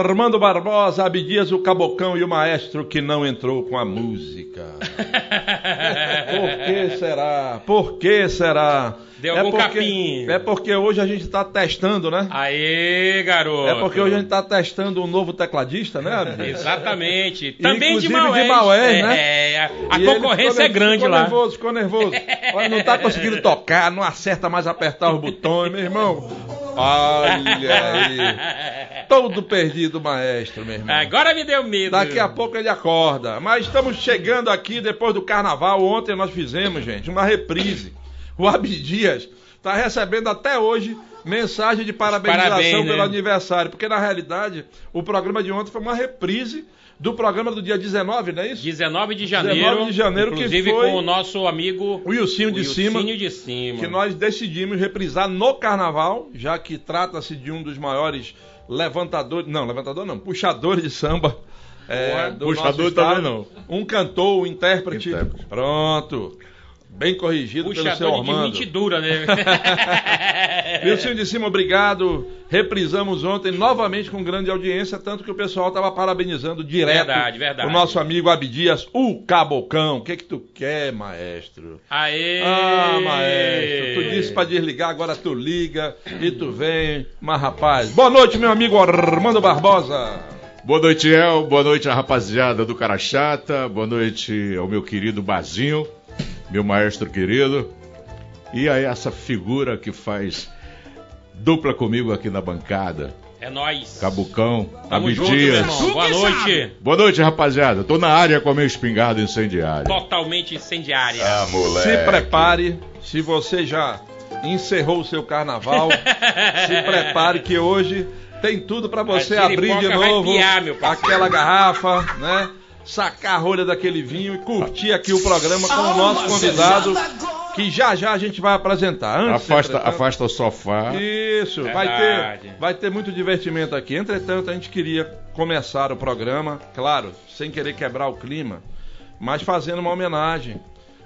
Armando Barbosa, Abdias, o Cabocão e o maestro que não entrou com a música. Por que será? Por que será? Deu algum porque, capim. É porque hoje a gente tá testando, né? Aê, garoto. É porque hoje a gente tá testando um novo tecladista, né? Exatamente. Também de Maués. de Maués, é, né? É, a, a concorrência ficou- é grande ficou lá. nervoso, ficou nervoso. Olha, não tá conseguindo tocar, não acerta mais apertar os botões, meu irmão. Olha aí. Todo perdido, maestro, meu irmão. Agora me deu medo. Daqui a pouco ele acorda. Mas estamos chegando aqui depois do carnaval. Ontem nós fizemos, gente, uma reprise. O Abdias está recebendo até hoje mensagem de parabenização Parabéns, né? pelo aniversário. Porque na realidade o programa de ontem foi uma reprise do programa do dia 19, não é isso? 19 de janeiro. 19 de janeiro, que inclusive foi com o nosso amigo O Ilcinho de cima. Wilsinho de cima. que nós decidimos reprisar no carnaval, já que trata-se de um dos maiores levantadores, não, levantador não, puxadores de samba. é, do puxador também não. Um cantor, um intérprete. Intérprete. Pronto. Bem corrigido pelo seu Puxador de Armando. mentidura, né? Wilson de cima, obrigado. Reprisamos ontem novamente com grande audiência, tanto que o pessoal estava parabenizando direto Verdade, verdade. o nosso amigo Abdias, o Cabocão. O que que tu quer, maestro? Aê! Ah, maestro, tu disse pra desligar, agora tu liga e tu vem. Mas rapaz, boa noite, meu amigo Armando Barbosa. Boa noite, El. Boa noite, a rapaziada do Cara Chata. Boa noite ao meu querido Bazinho, meu maestro querido. E a essa figura que faz dupla comigo aqui na bancada. É nóis. Cabucão, Tamo junto, irmão. Boa noite. Boa noite, rapaziada. Tô na área com a minha espingarda incendiária. Totalmente incendiária. Ah, moleque. Se prepare, se você já encerrou o seu carnaval, se prepare que hoje tem tudo pra você abrir de novo piar, meu parceiro. aquela garrafa, né? Sacar a rolha daquele vinho e curtir aqui o programa com o nosso convidado, que já já a gente vai apresentar. Antes, Afasta, afasta o sofá. Isso, vai Verdade. ter, vai ter muito divertimento aqui. Entretanto, a gente queria começar o programa, claro, sem querer quebrar o clima, mas fazendo uma homenagem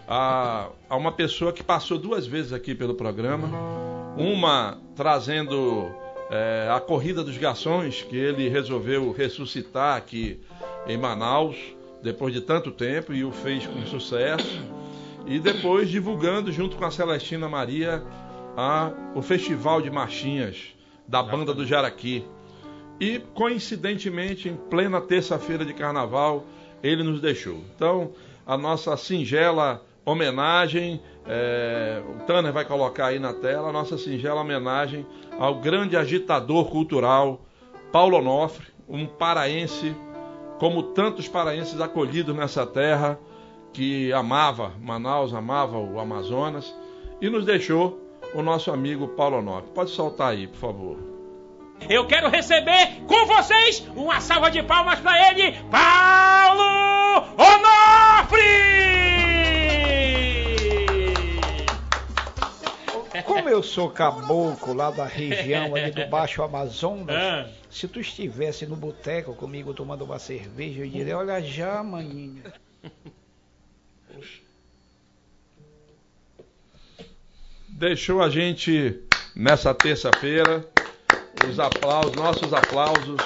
a, a uma pessoa que passou duas vezes aqui pelo programa. Uma trazendo é, a Corrida dos Garçons, que ele resolveu ressuscitar aqui em Manaus, depois de tanto tempo, e o fez com sucesso e depois divulgando junto com a Celestina Maria a, o Festival de Marchinhas da Banda do Jaraqui. E coincidentemente, em plena terça-feira de carnaval, ele nos deixou. Então, a nossa singela homenagem, é, o Tanner vai colocar aí na tela, a nossa singela homenagem ao grande agitador cultural Paulo Onofre, um paraense, como tantos paraenses acolhidos nessa terra, que amava Manaus, amava o Amazonas, e nos deixou o nosso amigo Paulo Onofre. Pode soltar aí, por favor. Eu quero receber com vocês uma salva de palmas pra ele, Paulo Onofre! Como eu sou caboclo lá da região ali do Baixo Amazonas, Ah. se tu estivesse no boteco comigo tomando uma cerveja, eu diria, olha já, maninho. Deixou a gente nessa terça-feira os aplausos, nossos aplausos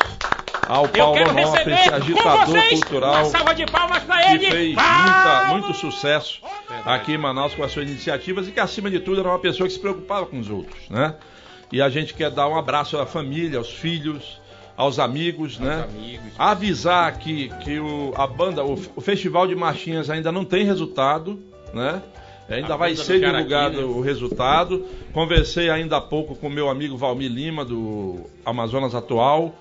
ao Eu Paulo quero receber com agitador vocês cultural uma salva de palmas que ele, fez muita, muito sucesso aqui em Manaus com as suas iniciativas e que, acima de tudo, era uma pessoa que se preocupava com os outros, né? E a gente quer dar um abraço à família, aos filhos, aos amigos, né? amigos. Avisar aqui que o, a banda, o, o Festival de Marchinhas ainda não tem resultado, né? Ainda A vai ser divulgado né? o resultado. Conversei ainda há pouco com meu amigo Valmir Lima, do Amazonas Atual,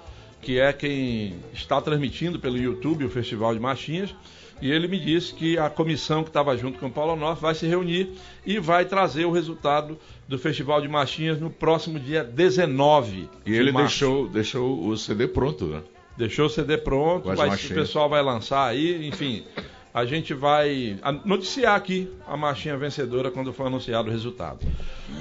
que é quem está transmitindo pelo YouTube o Festival de Marchinhas. E ele me disse que a comissão que estava junto com o Paulo Onofre vai se reunir e vai trazer o resultado do Festival de Marchinhas no próximo dia 19. E de ele março. deixou, deixou o CD pronto, né? Deixou o CD pronto, Com as vai, o pessoal vai lançar aí, enfim. A gente vai noticiar aqui a marchinha vencedora quando for anunciado o resultado.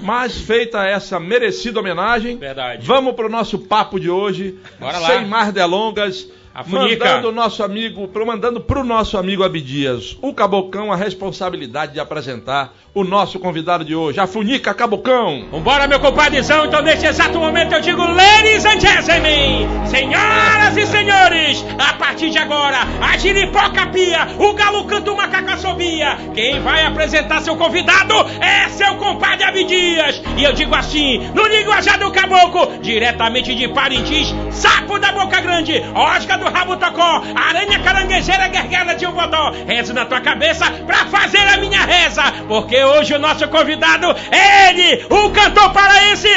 Mas feita essa merecida homenagem, Verdade. vamos para o nosso papo de hoje. Sem mais delongas, A Funica. mandando o nosso amigo, mandando pro nosso amigo Abdias, o Cabocão, a responsabilidade de apresentar o nosso convidado de hoje, a Funica Cabocão. Vambora, meu compadrezão. Então, nesse exato momento, eu digo, ladies and gentlemen, senhoras e senhores, a partir de agora, a giripoca pia, o galo canta uma cacassobia. Quem vai apresentar seu convidado é seu compadre Abdias. E eu digo assim, no linguajar do caboclo, diretamente de Parintins, sapo da boca grande, osca do rabo tocó, aranha caranguejeira guerguela de um bodó. Rezo na tua cabeça pra fazer a minha reza, porque hoje o nosso convidado é ele, o cantor paraense,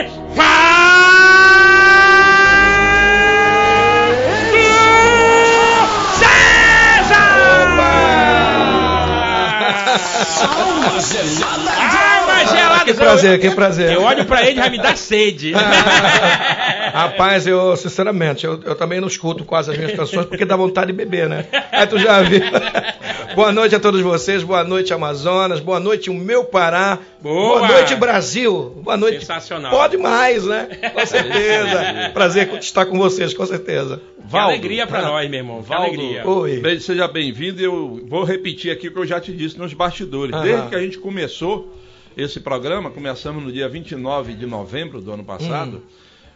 César! Alma gelada. Alma gelada! Que prazer, que prazer. Eu olho pra ele e vai me dar sede. Rapaz, eu, sinceramente, eu, eu também não escuto quase as minhas canções porque dá vontade de beber, né? Aí tu já viu. boa noite a todos vocês, boa noite Amazonas, boa noite o meu Pará, Boa. noite Brasil, boa noite. Sensacional. Pode mais, né? Com certeza. Prazer estar com vocês, com certeza. Que alegria pra nós, meu irmão. Que Valdo, alegria. Oi. Bem, seja bem-vindo. Eu vou repetir aqui o que eu já te disse nos bastidores. Aham. Desde que a gente começou esse programa, começamos no dia 29 de novembro do ano passado.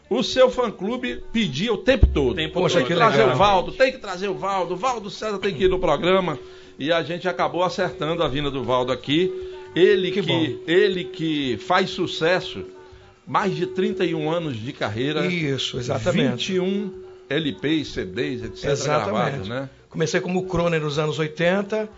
O seu fã-clube pedia o tempo todo. Tempo Poxa, tem todo. que que trazer legal. o Valdo, tem que trazer o Valdo. O Valdo César tem que ir no programa. E a gente acabou acertando a vinda do Valdo aqui. Ele que, Que ele que faz sucesso, mais de 31 anos de carreira. Isso, exatamente. 21 LPs, CDs, etc. Exatamente. gravados, né? Comecei como crooner nos anos 80,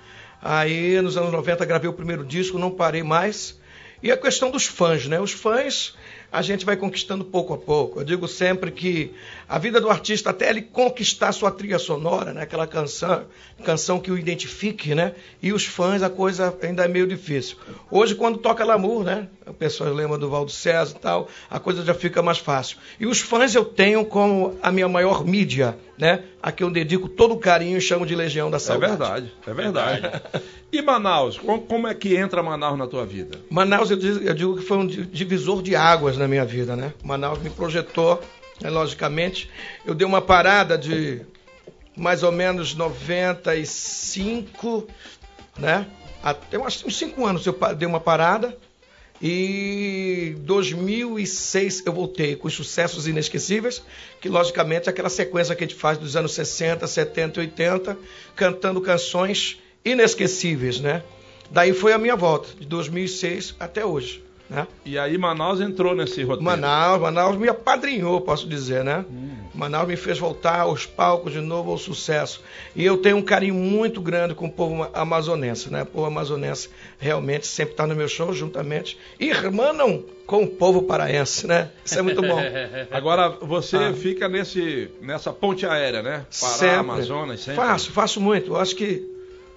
aí nos anos 90 gravei o primeiro disco, não parei mais. E a questão dos fãs, né? Os fãs a gente vai conquistando pouco a pouco. Eu digo sempre que a vida do artista, até ele conquistar sua trilha sonora, né? aquela canção, canção que o identifique, né? E os fãs, a coisa ainda é meio difícil. Hoje, quando toca Lamour, né? O pessoal lembra do Valdo César e tal, a coisa já fica mais fácil. E os fãs eu tenho como a minha maior mídia, né? A que eu dedico todo o carinho e chamo de Legião da É Saudade. verdade, é verdade. E Manaus, com- como é que entra Manaus na tua vida? Manaus, eu digo, eu digo que foi um di- divisor de águas na minha vida, né? Manaus me projetou, né, logicamente. Eu dei uma parada de mais ou menos 95, né? Até uns uns cinco anos eu dei uma parada. E 2006 eu voltei com os sucessos inesquecíveis, que logicamente é aquela sequência que a gente faz dos anos 60, 70 e 80, cantando canções inesquecíveis, né? Daí foi a minha volta, de 2006 até hoje, né? E aí Manaus entrou nesse roteiro. Manaus, Manaus me apadrinhou, posso dizer, né? Manaus me fez voltar aos palcos de novo ao sucesso. E eu tenho um carinho muito grande com o povo amazonense, né? O povo amazonense realmente sempre está no meu show juntamente. Irmanam com o povo paraense, né? Isso é muito bom. Agora você Ah. fica nesse, nessa ponte aérea, né? Pará, Sempre. Amazonas, sempre. Faço, faço muito. Eu acho que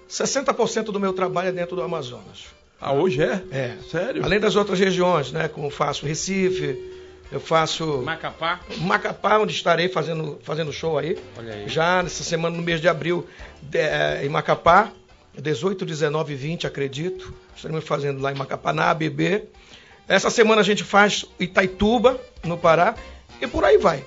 60% do meu trabalho é dentro do Amazonas. Ah, hoje é? É. Sério? Além das outras regiões, né? Como faço Recife, eu faço Macapá. Macapá, onde estarei fazendo, fazendo show aí. Olha aí. Já nessa semana, no mês de abril, de- eh, em Macapá, 18, 19 e 20, acredito. Estaremos fazendo lá em Macapá, na ABB. Essa semana a gente faz Itaituba, no Pará, e por aí vai.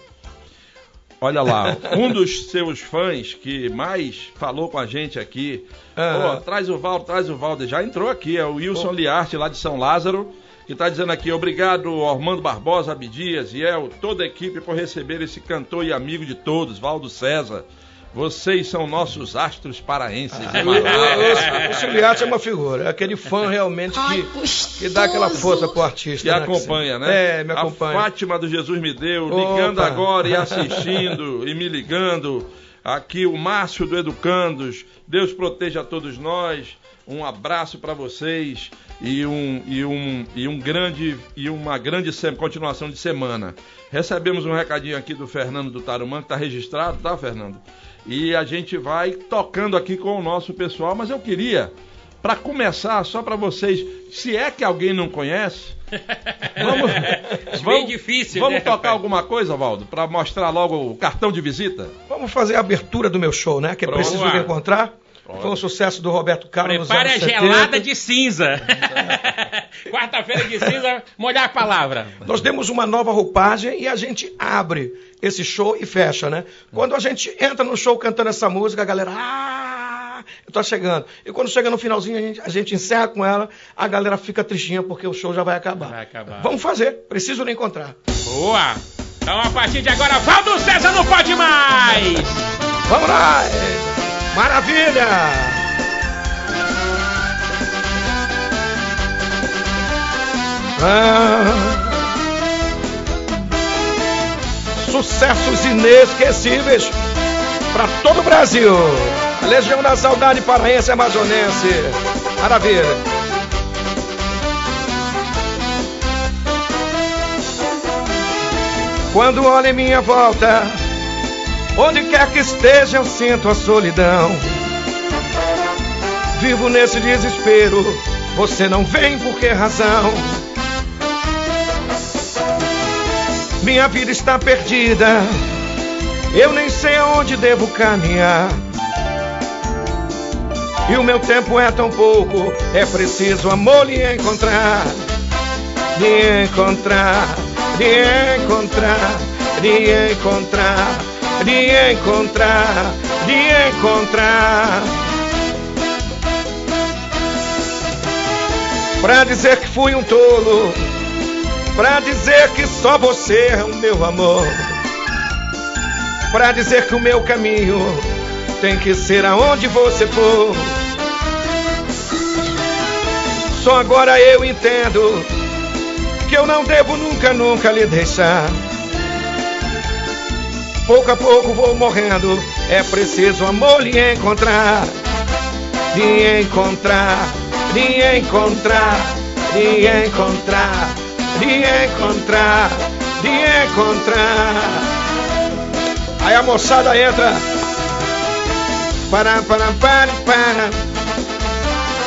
Olha lá, um dos seus fãs que mais falou com a gente aqui, pô, traz o Valdo, traz o Valdo, já entrou aqui, é o Wilson Liarte, lá de São Lázaro, que está dizendo aqui, obrigado Armando Barbosa, Abdias, Iel, toda a equipe por receber esse cantor e amigo de todos, Valdo César. Vocês são nossos astros paraenses. Ah, de O, Manaus. o, o Ciliate é uma figura, é aquele fã realmente que, que dá aquela força pro artista. Que né, acompanha, né? É, me acompanha. A Fátima do Jesus me deu, Opa. ligando agora e assistindo e me ligando. Aqui o Márcio do Educandos. Deus proteja todos nós. Um abraço para vocês e um e um e um grande e uma grande sem- continuação de semana. Recebemos um recadinho aqui do Fernando do Tarumã que está registrado, tá, Fernando? E a gente vai tocando aqui com o nosso pessoal, mas eu queria para começar, só para vocês, se é que alguém não conhece, vamos, Bem difícil, vamos né, tocar rapaz? alguma coisa, Valdo, para mostrar logo o cartão de visita? Vamos fazer a abertura do meu show, né? Que é Pronto. preciso Vamos encontrar. Foi um sucesso do Roberto Carlos Prepare a anos 70. gelada de cinza. Quarta-feira de cinza, molhar a palavra. Nós demos uma nova roupagem e a gente abre esse show e fecha, né? Quando a gente entra no show cantando essa música, a galera. Ah, eu tô chegando. E quando chega no finalzinho, a gente, a gente encerra com ela, a galera fica tristinha porque o show já vai acabar. Vai acabar. Vamos fazer, preciso lhe encontrar. Boa! Então a partir de agora, Valdo César não pode mais! Vamos lá! Maravilha! Ah, sucessos inesquecíveis para todo o Brasil. A Legião da Saudade Paraense Amazonense. Maravilha. Quando olho em minha volta, onde quer que esteja, eu sinto a solidão. Vivo nesse desespero, você não vem por que razão? Minha vida está perdida, eu nem sei aonde devo caminhar. E o meu tempo é tão pouco, é preciso amor lhe encontrar. Lhe encontrar, lhe encontrar, lhe encontrar, lhe encontrar, lhe encontrar. Pra dizer que fui um tolo, pra dizer que só você é o meu amor, pra dizer que o meu caminho tem que ser aonde você for. Só agora eu entendo que eu não devo nunca, nunca lhe deixar. Pouco a pouco vou morrendo, é preciso amor lhe encontrar, lhe encontrar, lhe encontrar, lhe encontrar, lhe encontrar, lhe encontrar. Aí a moçada entra. Para, para, para, para.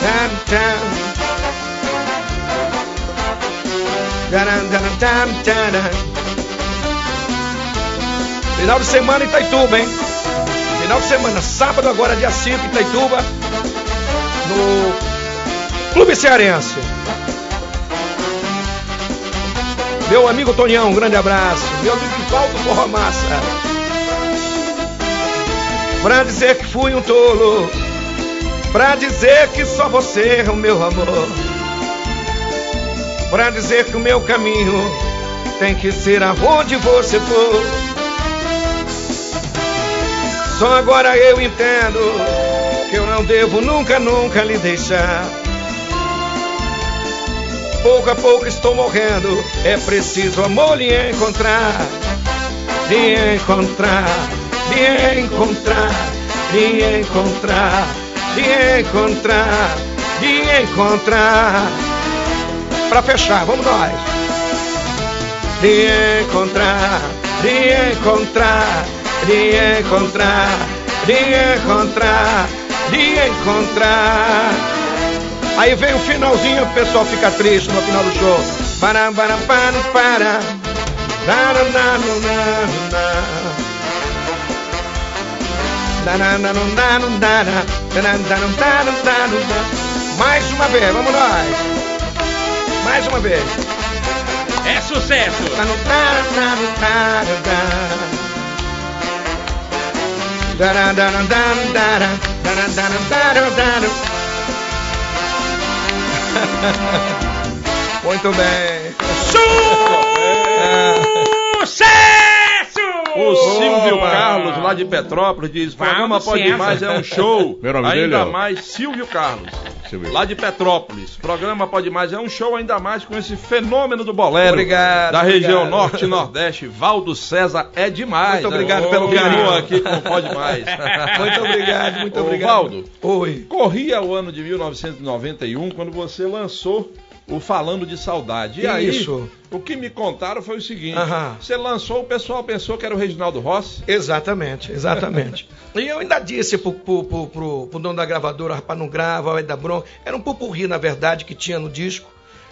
Tan, tan. Taran, taran, taran, taran. Final de semana em Itaituba, hein? Final de semana, sábado agora, dia 5, Itaituba, no Clube Cearense. Meu amigo Tonião, um grande abraço. Meu amigo Valdo Porra Massa. Pra dizer que fui um tolo, pra dizer que só você é o meu amor, pra dizer que o meu caminho tem que ser aonde você for. Só agora eu entendo que eu não devo nunca, nunca lhe deixar. Pouco a pouco estou morrendo, é preciso amor lhe encontrar, lhe encontrar, lhe encontrar, lhe encontrar, lhe encontrar, lhe encontrar. Pra fechar, vamos nós. Lhe encontrar, lhe encontrar, lhe encontrar, lhe encontrar, lhe encontrar. Aí vem o finalzinho, o pessoal fica triste no final do show. Para, para, para, para. Na, na, na. Mais uma vez, vamos nós. Mais uma vez. É sucesso! Muito bem. Sucesso! O Silvio Opa! Carlos, lá de Petrópolis, diz: Vamos, programa Pode. Mais é um show. Meu nome ainda dele, ó. mais Silvio Carlos, Silvio. lá de Petrópolis. Programa Pode Mais é um show, ainda mais com esse fenômeno do bolero. Obrigado, Da região obrigado. norte e nordeste. Valdo César é demais. Muito obrigado né? pelo carinho. aqui com Pode Mais. Muito obrigado, muito Ô, obrigado. Valdo. Oi. Corria o ano de 1991 quando você lançou o Falando de Saudade. E aí, Isso. o que me contaram foi o seguinte: Aham. você lançou, o pessoal pensou que era o Reginaldo Rossi. Exatamente, exatamente. e eu ainda disse pro, pro, pro, pro, pro dono da gravadora, rapaz, não grava, vai dar bronca. Era um pupurri, na verdade, que tinha no disco,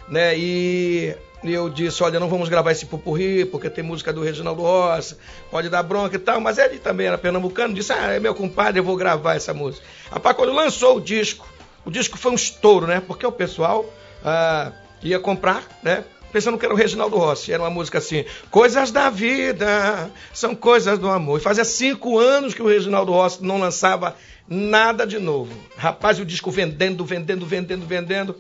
né? E eu disse, olha, não vamos gravar esse pupurri, porque tem música do Reginaldo Rossi, pode dar bronca e tal, mas ele também era pernambucano, disse, ah, é meu compadre, eu vou gravar essa música. Rapaz, quando lançou o disco, o disco foi um estouro, né? Porque o pessoal ah, Ia comprar, né? Pensando que era o Reginaldo Rossi. Era uma música assim: Coisas da vida são coisas do amor. E fazia cinco anos que o Reginaldo Rossi não lançava nada de novo. Rapaz, o disco vendendo, vendendo, vendendo, vendendo.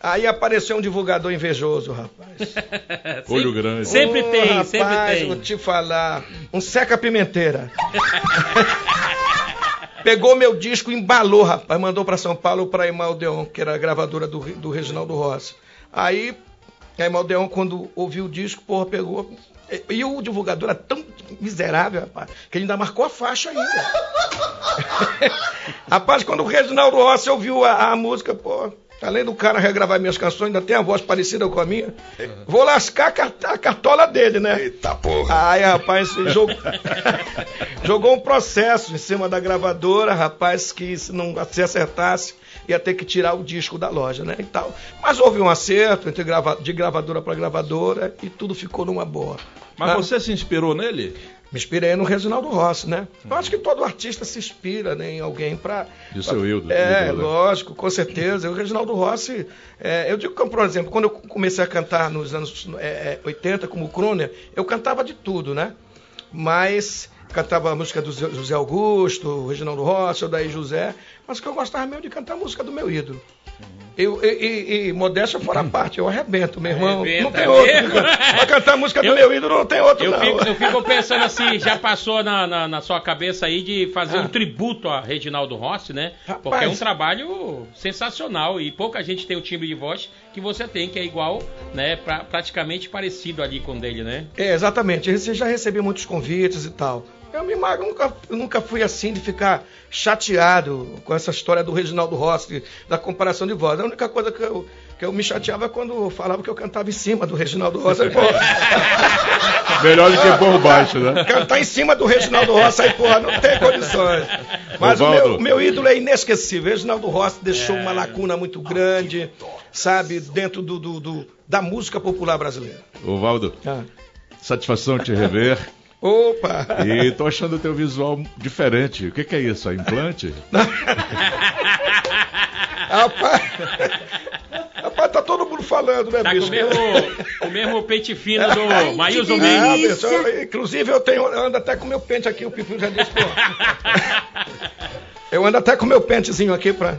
Aí apareceu um divulgador invejoso, rapaz. Olho grande. Sempre Ô, tem, rapaz, sempre tem. Vou te falar. Um seca-pimenteira. Pegou meu disco, embalou, rapaz. Mandou pra São Paulo pra Imaldeon, que era a gravadora do, do Reginaldo Rossi. Aí, a Imaldeon, quando ouviu o disco, porra, pegou. E, e o divulgador era tão miserável, rapaz, que ele ainda marcou a faixa ainda. rapaz, quando o Reginaldo Rossi ouviu a, a música, pô. Além do cara regravar minhas canções, ainda tem a voz parecida com a minha. Vou lascar a cart- a cartola dele, né? Eita porra. Aí, rapaz, jogou, jogou um processo em cima da gravadora, rapaz, que se não se acertasse, ia ter que tirar o disco da loja, né? E tal. Mas houve um acerto entre grava- de gravadora para gravadora e tudo ficou numa boa. Mas Ah, você se inspirou nele? Me inspirei no Reginaldo Rossi, né? Eu acho que todo artista se inspira né, em alguém para. E o seu ídolo, É, né? lógico, com certeza. O Reginaldo Rossi, é, eu digo, que, por exemplo, quando eu comecei a cantar nos anos é, é, 80 como crooner, eu cantava de tudo, né? Mas cantava a música do José Augusto, Reginaldo Rossi, Odaí José, mas o que eu gostava mesmo de cantar a música do meu ídolo. Eu, e, e, e modéstia fora parte, eu arrebento, meu irmão. Arrebenta não tem outro. Pra cantar a música do Eu- meu ídolo não tem outro, Eu não. fico, eu fico pensando assim, já passou na, na, na sua cabeça aí de fazer Ah. um tributo a Reginaldo Rossi, né? Rapaz. Porque é um trabalho sensacional e pouca gente tem o timbre de voz que você tem, que é igual, né? Pra, praticamente parecido ali com o dele, né? É, exatamente. Eu já recebi muitos convites e tal. Eu me mago, nunca, eu nunca fui assim de ficar chateado com essa história do Reginaldo Rossi, da comparação de voz. A única coisa que eu, que eu me chateava é quando falava que eu cantava em cima do Reginaldo Rossi. Aí, pô, Melhor do que por baixo, né? cantar em cima do Reginaldo Rossi, aí, porra, não tem condições. Mas o Ovaldo. meu, meu ídolo é inesquecível. O Reginaldo Rossi deixou uma lacuna muito grande, sabe, dentro do, do- do- da música popular brasileira. Ô, Valdo, Ah. satisfação te rever. Opa! E tô achando o teu visual diferente. O que, que é isso? É implante? Rapaz, rapaz, tá todo mundo falando, né, Tá com bicho? o mesmo, o mesmo pente fino do Maílson Ah, Mendes. inclusive eu tenho, ando até com meu pente aqui, o Pipiu já disse, pô. Eu ando até com meu pentezinho aqui pra.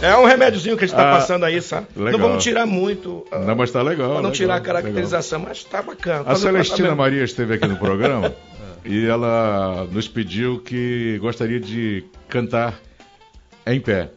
É um! É um remédiozinho que a gente tá Ah, passando aí, sabe? legal. Não vamos tirar muito. ah, Não, mas tá legal. pra não legal, tirar a legal. caracterização, mas tá bacana. A Celestina. Maria esteve aqui no programa e ela nos pediu que gostaria de cantar em pé,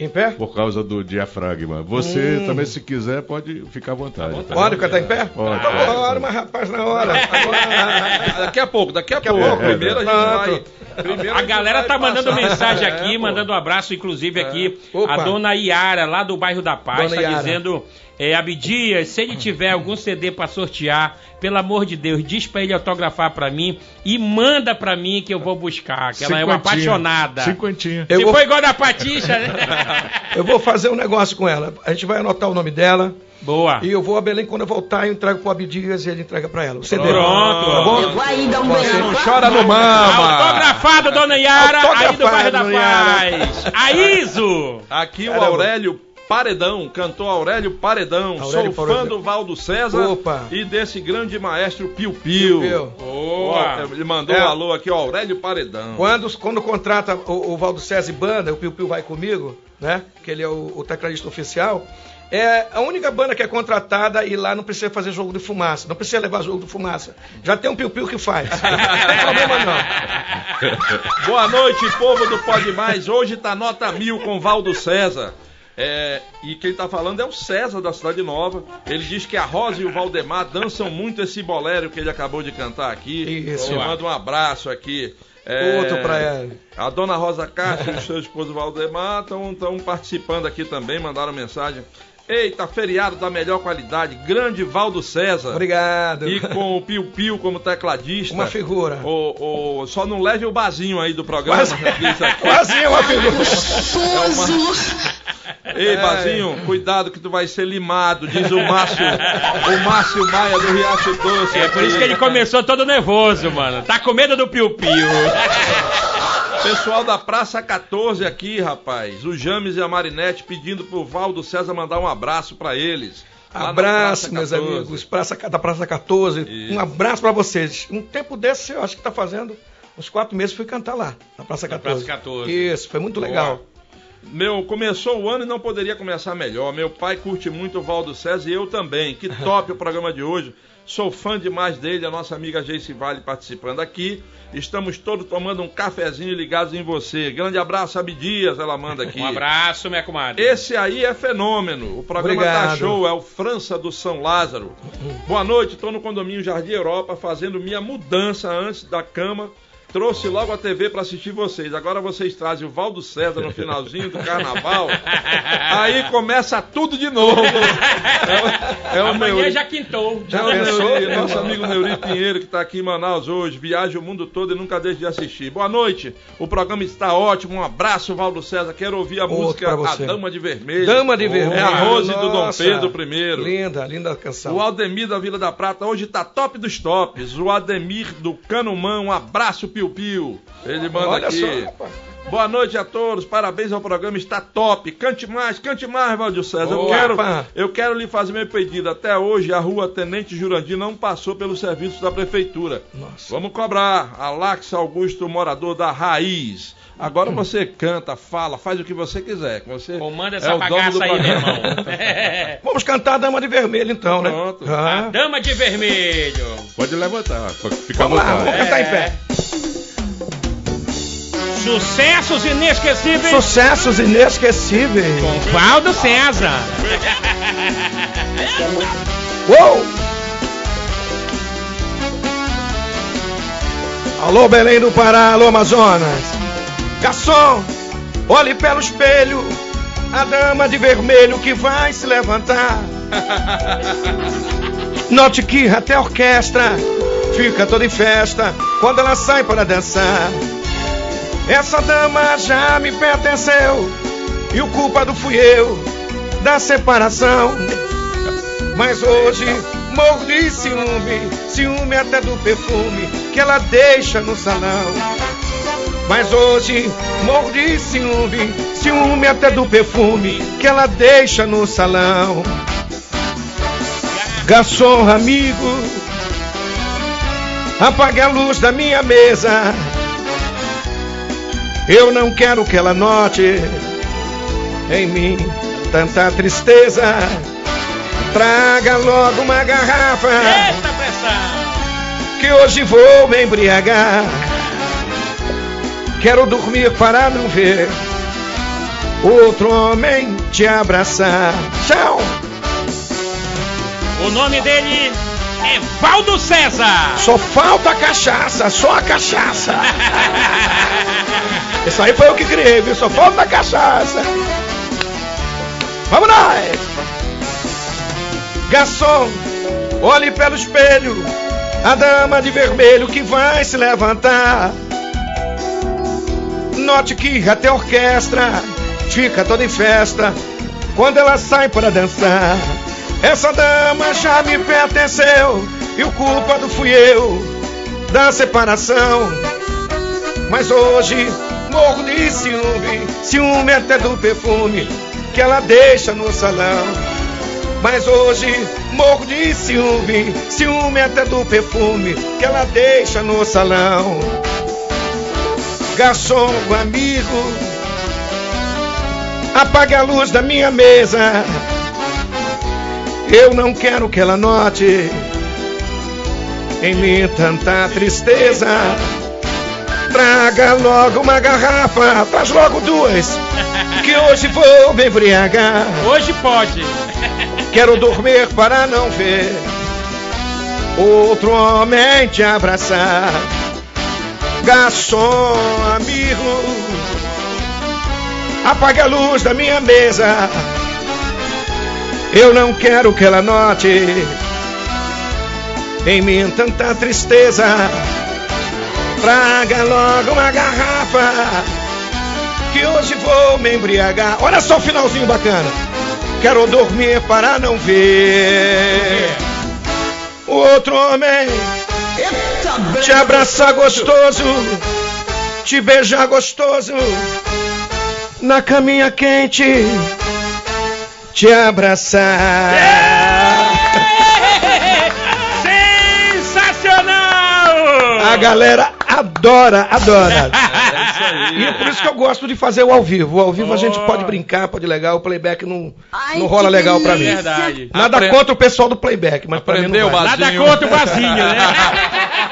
Em pé? por causa do diafragma. Você também, se quiser, pode ficar à vontade. tá? Pode cantar em pé? Pode, bora, pode. mas rapaz, na hora. Agora- Daqui a pouco, daqui a, a pouco. pouco. Primeiro a gente vai. Primeiro A gente galera tá mandando mensagem É, aqui, pô. mandando um abraço, inclusive aqui, Opa. a dona Iara, lá do bairro da Paz, Dona tá Iara. dizendo, é, Abdias, se ele tiver algum CD pra sortear, pelo amor de Deus, diz pra ele autografar pra mim e manda pra mim que eu vou buscar, que ela é uma apaixonada. Cinquentinha. Eu Se vou- for igual da Patixa, né? Eu vou fazer um negócio com ela. A gente vai anotar o nome dela. Boa. E eu vou a Belém, quando eu voltar, eu entrego pro Abdias e ele entrega pra ela. O CD. Pronto. Tá bom? Eu vou aí dar um Você Não chora no mama. Autografado, dona Yara, aí do bairro da Paz. A Iso. Aqui o Caramba. Aurélio Paredão, cantor Aurélio Paredão. Aurélio Sou fã Paredão. do Valdo César Opa. e desse grande maestro Piu Piu. Piu. Boa. Ó, Ele mandou É. um alô aqui, ó, Aurélio Paredão. Quando, quando contrata o, o Valdo César e Banda, o Piu Piu vai comigo, né? Que ele é o, o tecladista oficial. É a única banda que é contratada e lá não precisa fazer jogo de fumaça. Não precisa levar jogo de fumaça. Já tem um Piu Piu que faz. Não tem problema não. Boa noite, povo do Pode Mais. Hoje tá nota mil com Valdo César. É, e quem tá falando é o César da Cidade Nova. Ele diz que a Rosa e o Valdemar dançam muito esse bolero que ele acabou de cantar aqui. Isso. Ele manda um abraço aqui. É, Outro pra ela. A dona Rosa Castro e o seu esposo Valdemar estão participando aqui também, mandaram mensagem. Eita, feriado da melhor qualidade, grande Valdo César. Obrigado. E com o Piu Piu como tecladista. Uma figura. O, o- só não leve o bazinho aí do programa. Quase, quase uma figura. Ei, Bazinho, cuidado que tu vai ser limado, diz o Márcio, o Márcio Maia do Riacho Doce. É por isso que ele começou todo nervoso, mano. Tá com medo do piu-piu. Pessoal da Praça 14 aqui, rapaz. O James e a Marinete pedindo pro Valdo César mandar um abraço pra eles. Lá na Abraço, meus 14. amigos, Praça, da Praça 14. Isso. Um abraço pra vocês. Um tempo desse, eu acho que tá fazendo uns quatro meses, fui cantar lá, na Praça Na 14. Praça 14. Isso, foi muito legal. Meu, começou o ano e não poderia começar melhor. Meu pai curte muito o Valdo César e eu também. Que top o programa de hoje. Sou fã demais dele, a nossa amiga Jace Vale participando aqui. Estamos todos tomando um cafezinho ligados em você. Grande abraço, Abdias, ela manda aqui. Um abraço, minha comadre. Esse aí é fenômeno. O programa tá show, é o França do São Lázaro. Boa noite, estou no condomínio Jardim Europa fazendo minha mudança antes da cama. Trouxe logo a TV para assistir vocês. Agora vocês trazem o Valdo César no finalzinho do carnaval. Aí começa tudo de novo. É, o- é o Amanhã Neuri. já quintou. É o pensou? Neuri, nosso amigo Neuri Pinheiro, que está aqui em Manaus hoje, viaja o mundo todo e nunca deixa de assistir. Boa noite, o programa está ótimo, um abraço, Valdo César. Quero ouvir a Outro música A. Dama de Vermelho. Dama de É Vermelho. a Rose do Dom Nossa, Pedro I. Linda, linda canção. O Aldemir da Vila da Prata hoje tá top dos tops. O Ademir do Canumã, um abraço, Piu Piu. Ele manda Olha aqui. só. Boa noite a todos, parabéns ao programa, está top. Cante mais, cante mais, Valdir César. Eu quero, pá. eu quero lhe fazer meu pedido. Até hoje a rua Tenente Jurandir não passou pelos serviços da prefeitura. Nossa. Vamos cobrar. Alax Augusto, morador da Raiz. Agora você canta, fala, faz o que você quiser. que Você Comanda é essa o dono bagaça do aí, meu irmão. É. Vamos cantar a Dama de Vermelho então, né? Pronto. A Ah, Dama de Vermelho. Pode levantar, fica à vamos lá, vontade. vamos cantar em É. pé. Sucessos inesquecíveis Sucessos inesquecíveis. com Valdo César. Uou! Alô, Belém do Pará, alô, Amazonas. Garçom, olhe pelo espelho, a dama de vermelho que vai se levantar. Note que até a orquestra fica toda em festa quando ela sai para dançar. Essa dama já me pertenceu e o culpado fui eu da separação. Mas hoje morro de ciúme, ciúme até do perfume que ela deixa no salão. Mas hoje morro de ciúme, ciúme até do perfume que ela deixa no salão. Garçom amigo, apague a luz da minha mesa. Eu não quero que ela note em mim tanta tristeza. Traga logo uma garrafa Eita pressão. que hoje vou me embriagar. Quero dormir para não ver outro homem te abraçar. Tchau! O nome dele é Valdo César. Só falta a cachaça, só a cachaça. Isso aí foi eu que criei, viu? Só falta a cachaça. Vamos nós! Garçom, olhe pelo espelho, a dama de vermelho que vai se levantar. Note que até a orquestra fica toda em festa quando ela sai para dançar. Essa dama já me pertenceu e o culpado fui eu da separação. Mas hoje morro de ciúme, ciúme até do perfume que ela deixa no salão. Mas hoje morro de ciúme, ciúme até do perfume que ela deixa no salão. Garçom, amigo, apague a luz da minha mesa. Eu não quero que ela note em mim tanta tristeza. Traga logo uma garrafa, traz logo duas, que hoje vou me embriagar. Hoje pode. Quero dormir para não ver outro homem te abraçar. Garçom, amigo, apague a luz da minha mesa. Eu não quero que ela note em mim tanta tristeza. Traga logo uma garrafa que hoje vou me embriagar. Olha só o finalzinho bacana. Quero dormir para não ver o outro homem te abraçar gostoso, te beijar gostoso na caminha quente, te abraçar. Sensacional! A galera adora, adora. É isso aí. E é por isso que eu gosto de fazer o ao vivo. O ao vivo a gente Oh. pode brincar, pode legal, o playback não, Ai, não rola legal pra mim. Verdade. Nada Apre- contra o pessoal do playback, mas pra mim Aprendeu, não vai. Nada contra o vasinho, né?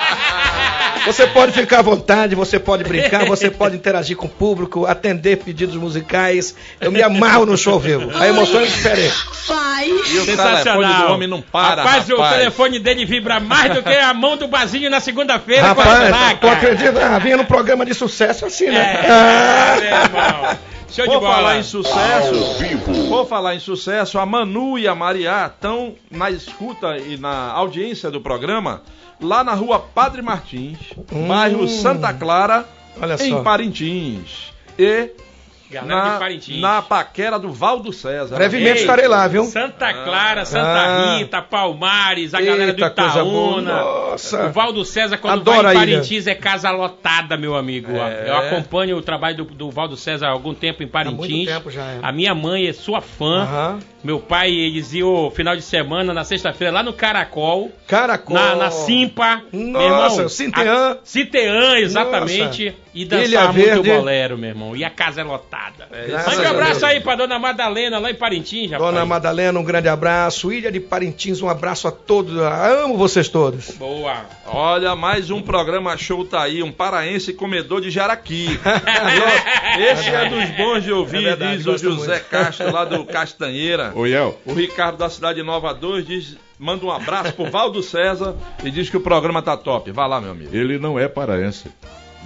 Você pode ficar à vontade, você pode brincar, você pode interagir com o público, atender pedidos musicais. Eu me amarro no show ao vivo. A emoção é diferente. Faz. E o telefone Sensacional. do homem não para, rapaz, rapaz. o telefone dele vibra mais do que a mão do Bazinho na segunda-feira com a Rapaz, placa. tu acredita? Ah, vinha no programa de sucesso assim, né? É, Ah. meu irmão. Show de Por bola. falar em sucesso, por falar em sucesso, a Manu e a Mariá estão na escuta e na audiência do programa lá na rua Padre Martins, Hum. bairro Santa Clara, Olha em só. Parintins. E Galera na, na paquera do Valdo César. Brevemente Ei, estarei lá, viu? Santa Clara, Santa Ah. Rita, Palmares, a galera do Eita, coisa boa. Itaúna. Nossa. O Valdo César, quando Adoro vai em. Parintins, é casa lotada, meu amigo. É. Eu acompanho o trabalho do, do Valdo César há algum tempo em Parintins. muito tempo já, é. A minha mãe é sua fã. Aham. Meu pai, eles iam final de semana, na sexta-feira, lá no Caracol. Caracol. Na, na Simpa. Nossa, a- Sinteã, exatamente. E dançar muito Verde. bolero, meu irmão. E a casa é lotada. Mande um abraço aí pra dona Madalena, lá em Parintins, rapaz. Dona Madalena, um grande abraço. Ilha de Parintins, um abraço a todos. Amo vocês todos. Boa. Olha, mais um programa show tá aí, um paraense comedor de jaraqui. Esse é dos bons de ouvir, É verdade, diz o José muito. Castro, lá do Castanheira. Ô, Iel, O Ricardo da Cidade Nova 2 diz, manda um abraço pro Valdo César e diz que o programa tá top. Vai lá, meu amigo. ele não é paraense.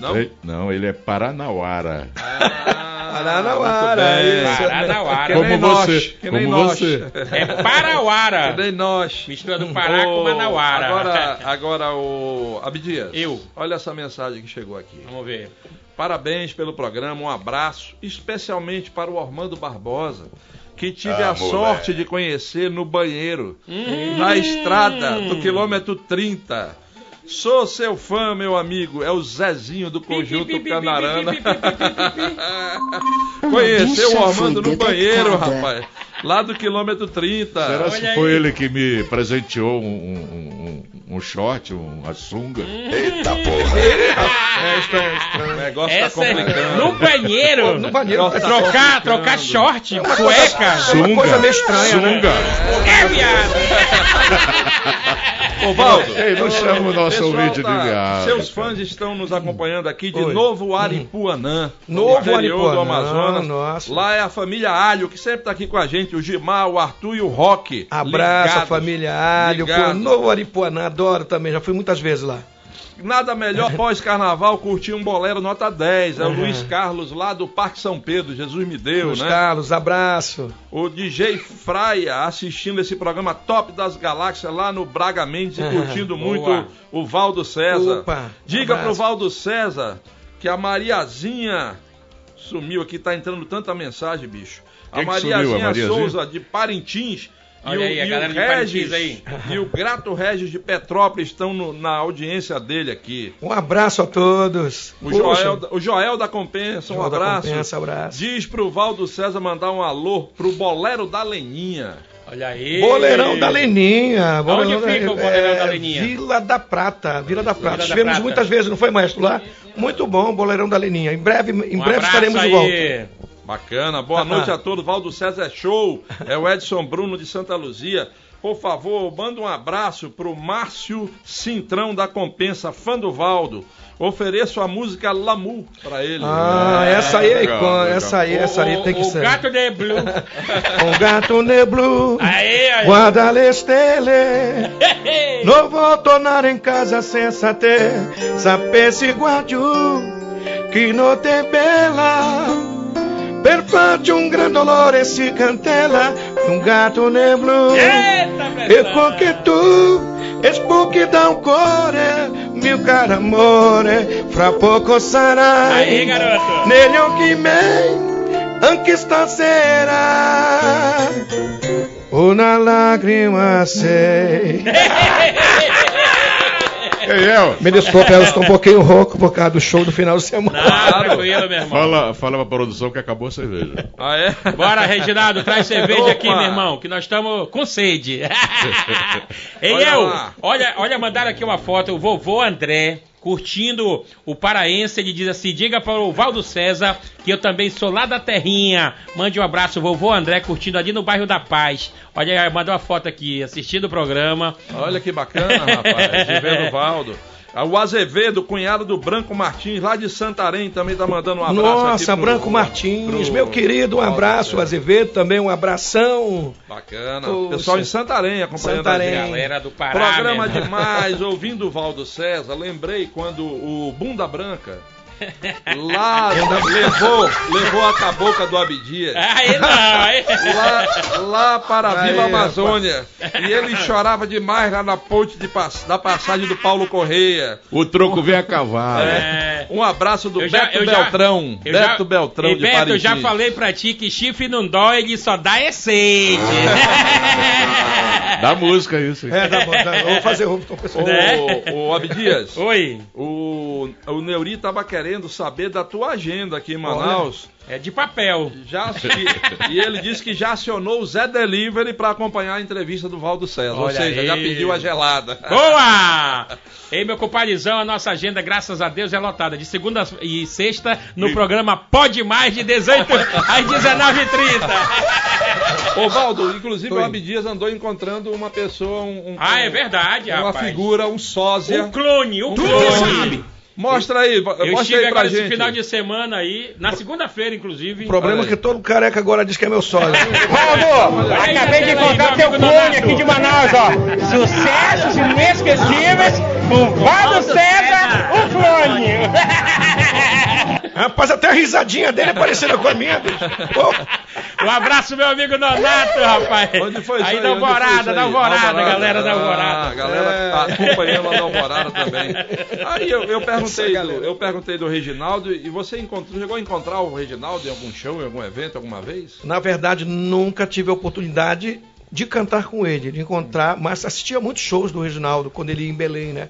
Não? Ele- não, ele é paranauara. Ah, Paranauara, isso. Paranauara. Que Como nem você, nós, que nem como nós. você. É Parauara. Que nem nós. Mistura do Pará com Ô, Manauara. Agora, agora o Abdias. Eu. Olha essa mensagem que chegou aqui. Vamos ver. Parabéns pelo programa, um abraço, especialmente para o Ormando Barbosa, que tive Ah, a sorte de conhecer no banheiro, na estrada do quilômetro 30. Sou seu fã, meu amigo, é o Zezinho do Conjunto Canarana. Conheceu o foi no banheiro, detectada. rapaz, lá do quilômetro 30. Será Olha se aí. foi ele que me presenteou um, um, um, um short, uma sunga? Eita porra! É estranho, O estranho. negócio tá Essa é complicando. no banheiro. No banheiro. Nossa, Trocar, trocar short, cueca. É uma coisa meio estranha, né? sunga. É, viado. Ô, Valdo, Ei, não chama o nosso pessoal tá-. Seus fãs estão nos acompanhando aqui de Oi. Novo Aripuanã, Novo interior do Aripuanã, Amazonas. nossa. Lá é a família Alho, que sempre tá aqui com a gente, o Gimar, o Arthur e o Rock. Abraço a Ligados, família Alho. Novo Aripuanã, adoro também, já fui muitas vezes lá. Nada melhor pós-carnaval curtir um bolero nota 10. É o Uhum. Luiz Carlos lá do Parque São Pedro, Jesus me deu, Luiz né? Carlos, abraço. O DJ Fraia assistindo esse programa Top das Galáxias lá no Braga Mendes e curtindo Boa. muito o Valdo César. Opa, Diga abraço. pro Valdo César que a Mariazinha sumiu aqui, tá entrando tanta mensagem, bicho. A Quem que Mariazinha, sumiu, a Mariazinha? Souza de Parintins. Olha aí, a galera de Parintins aí. e o Grato Regis de Petrópolis estão no- na audiência dele aqui. Um abraço a todos. O Joel, da- o Joel da Compensa, um Joel da abraço. Compensa, abraço. Diz pro Valdo César mandar um alô pro Bolero da Leninha. Olha aí. Boleirão da Leninha. Boleirão fica o Boleirão da Leninha? Vila da Prata. Vila da Prata. da Estivemos Prata. muitas vezes, não foi, maestro? Lá? Muito bom, Boleirão da Leninha. Em breve, em Um breve estaremos de aí. volta. Bacana, boa noite a todos. Valdo César é show. É o Edson Bruno de Santa Luzia. Por favor, manda um abraço pro Márcio Cintrão da Compensa, fã do Valdo. Ofereço a música Lamu pra ele. Ah, essa aí é legal, legal. Essa aí, essa aí O- tem que o, ser. O gato de blue. Um gato neblu. Aí, aí. Guarda le stelle. Non vou tornare in casa senza te. Sapessi qua giù che non te bella. Per farci un gran dolore si cantella un gatto nel blu. E con che tu spuchi da un cuore, mio caro amore, fra poco sarai Aí, garoto. negli occhi miei anche stasera. Una lacrima sei. Me desculpe, eu estou um pouquinho rouco por causa do show do final de semana. Não, tranquilo, meu irmão. fala, fala pra produção que acabou a cerveja. Ah, é? Bora, Reginaldo, traz cerveja Opa! aqui, meu irmão, que nós estamos com sede. Ei, Olha lá. olha, olha, mandaram aqui uma foto, o vovô André, curtindo o paraense, ele diz assim, diga para o Valdo César que eu também sou lá da terrinha. Mande um abraço, vovô André, curtindo ali no bairro da Paz. Olha, mandou uma foto aqui, assistindo o programa. Olha que bacana, rapaz. Ver o Valdo. O Azevedo, cunhado do Branco Martins, lá de Santarém, também tá mandando um abraço Nossa, aqui pro- Branco Martins, pro- meu querido, um abraço, César. Azevedo também, um abração. Bacana. Poxa. Pessoal em Santarém acompanhando Santarém. a gente. Galera do Pará. Programa irmão. demais, ouvindo o Valdo César, lembrei quando o Bunda Branca lá levou, levou a cabocla do Abdias. Aí não, aí... Lá, lá para a Aí, Vila Amazônia. E ele chorava demais lá na ponte de da passagem do Paulo Correia. O troco vem a cavalo. É. Um abraço do Eu já- Beto eu já- Beltrão. Eu Beto já, Beltrão de Beto, eu Parintins. já falei pra ti que chifre não dói, ele só dá é sede. Da música isso. É, bom, tá, vou fazer roupa com o pessoal. Né? Ô, ô Abdias, Oi, o, o Neuri tava querendo saber da tua agenda aqui em Manaus. É de papel. Já, e, e ele disse que já acionou o Zé Delivery para acompanhar a entrevista do Valdo César. Ou Olha seja, aí. já pediu a gelada. Boa! Ei, meu compadrezão, a nossa agenda, graças a Deus, é lotada. De segunda e sexta, no programa Pode Mais, de 18 às 19h30. Ô Valdo, inclusive Oi. o Abdias andou encontrando uma pessoa, um, um- Ah, é verdade, uma rapaz. figura, um sósia. Um clone, um Um clone. clone. Mostra aí, Eu mostra aí pra agora esse gente. final de semana aí, na segunda-feira, inclusive. O problema é que todo careca agora diz que é meu sócio. Valdo, acabei de encontrar teu clone aqui de Manaus, ó. Sucessos inesquecíveis com Valdo César, o clone. Rapaz, até a risadinha dele é parecida com a minha, bicho. Pô, Um abraço, meu amigo Nonato, rapaz. Onde foi isso aí? aí? da Alvorada, da? Alvorada, galera da Ah, Alvorada. galera É. acompanhando a da Alvorada também. Aí eu, eu perguntei, Essa galera. do, eu perguntei do Reginaldo e você encontrou, chegou a encontrar o Reginaldo em algum show, em algum evento, alguma vez? na verdade, nunca tive a oportunidade de cantar com ele, de encontrar, mas assistia muitos shows do Reginaldo quando ele ia em Belém, né?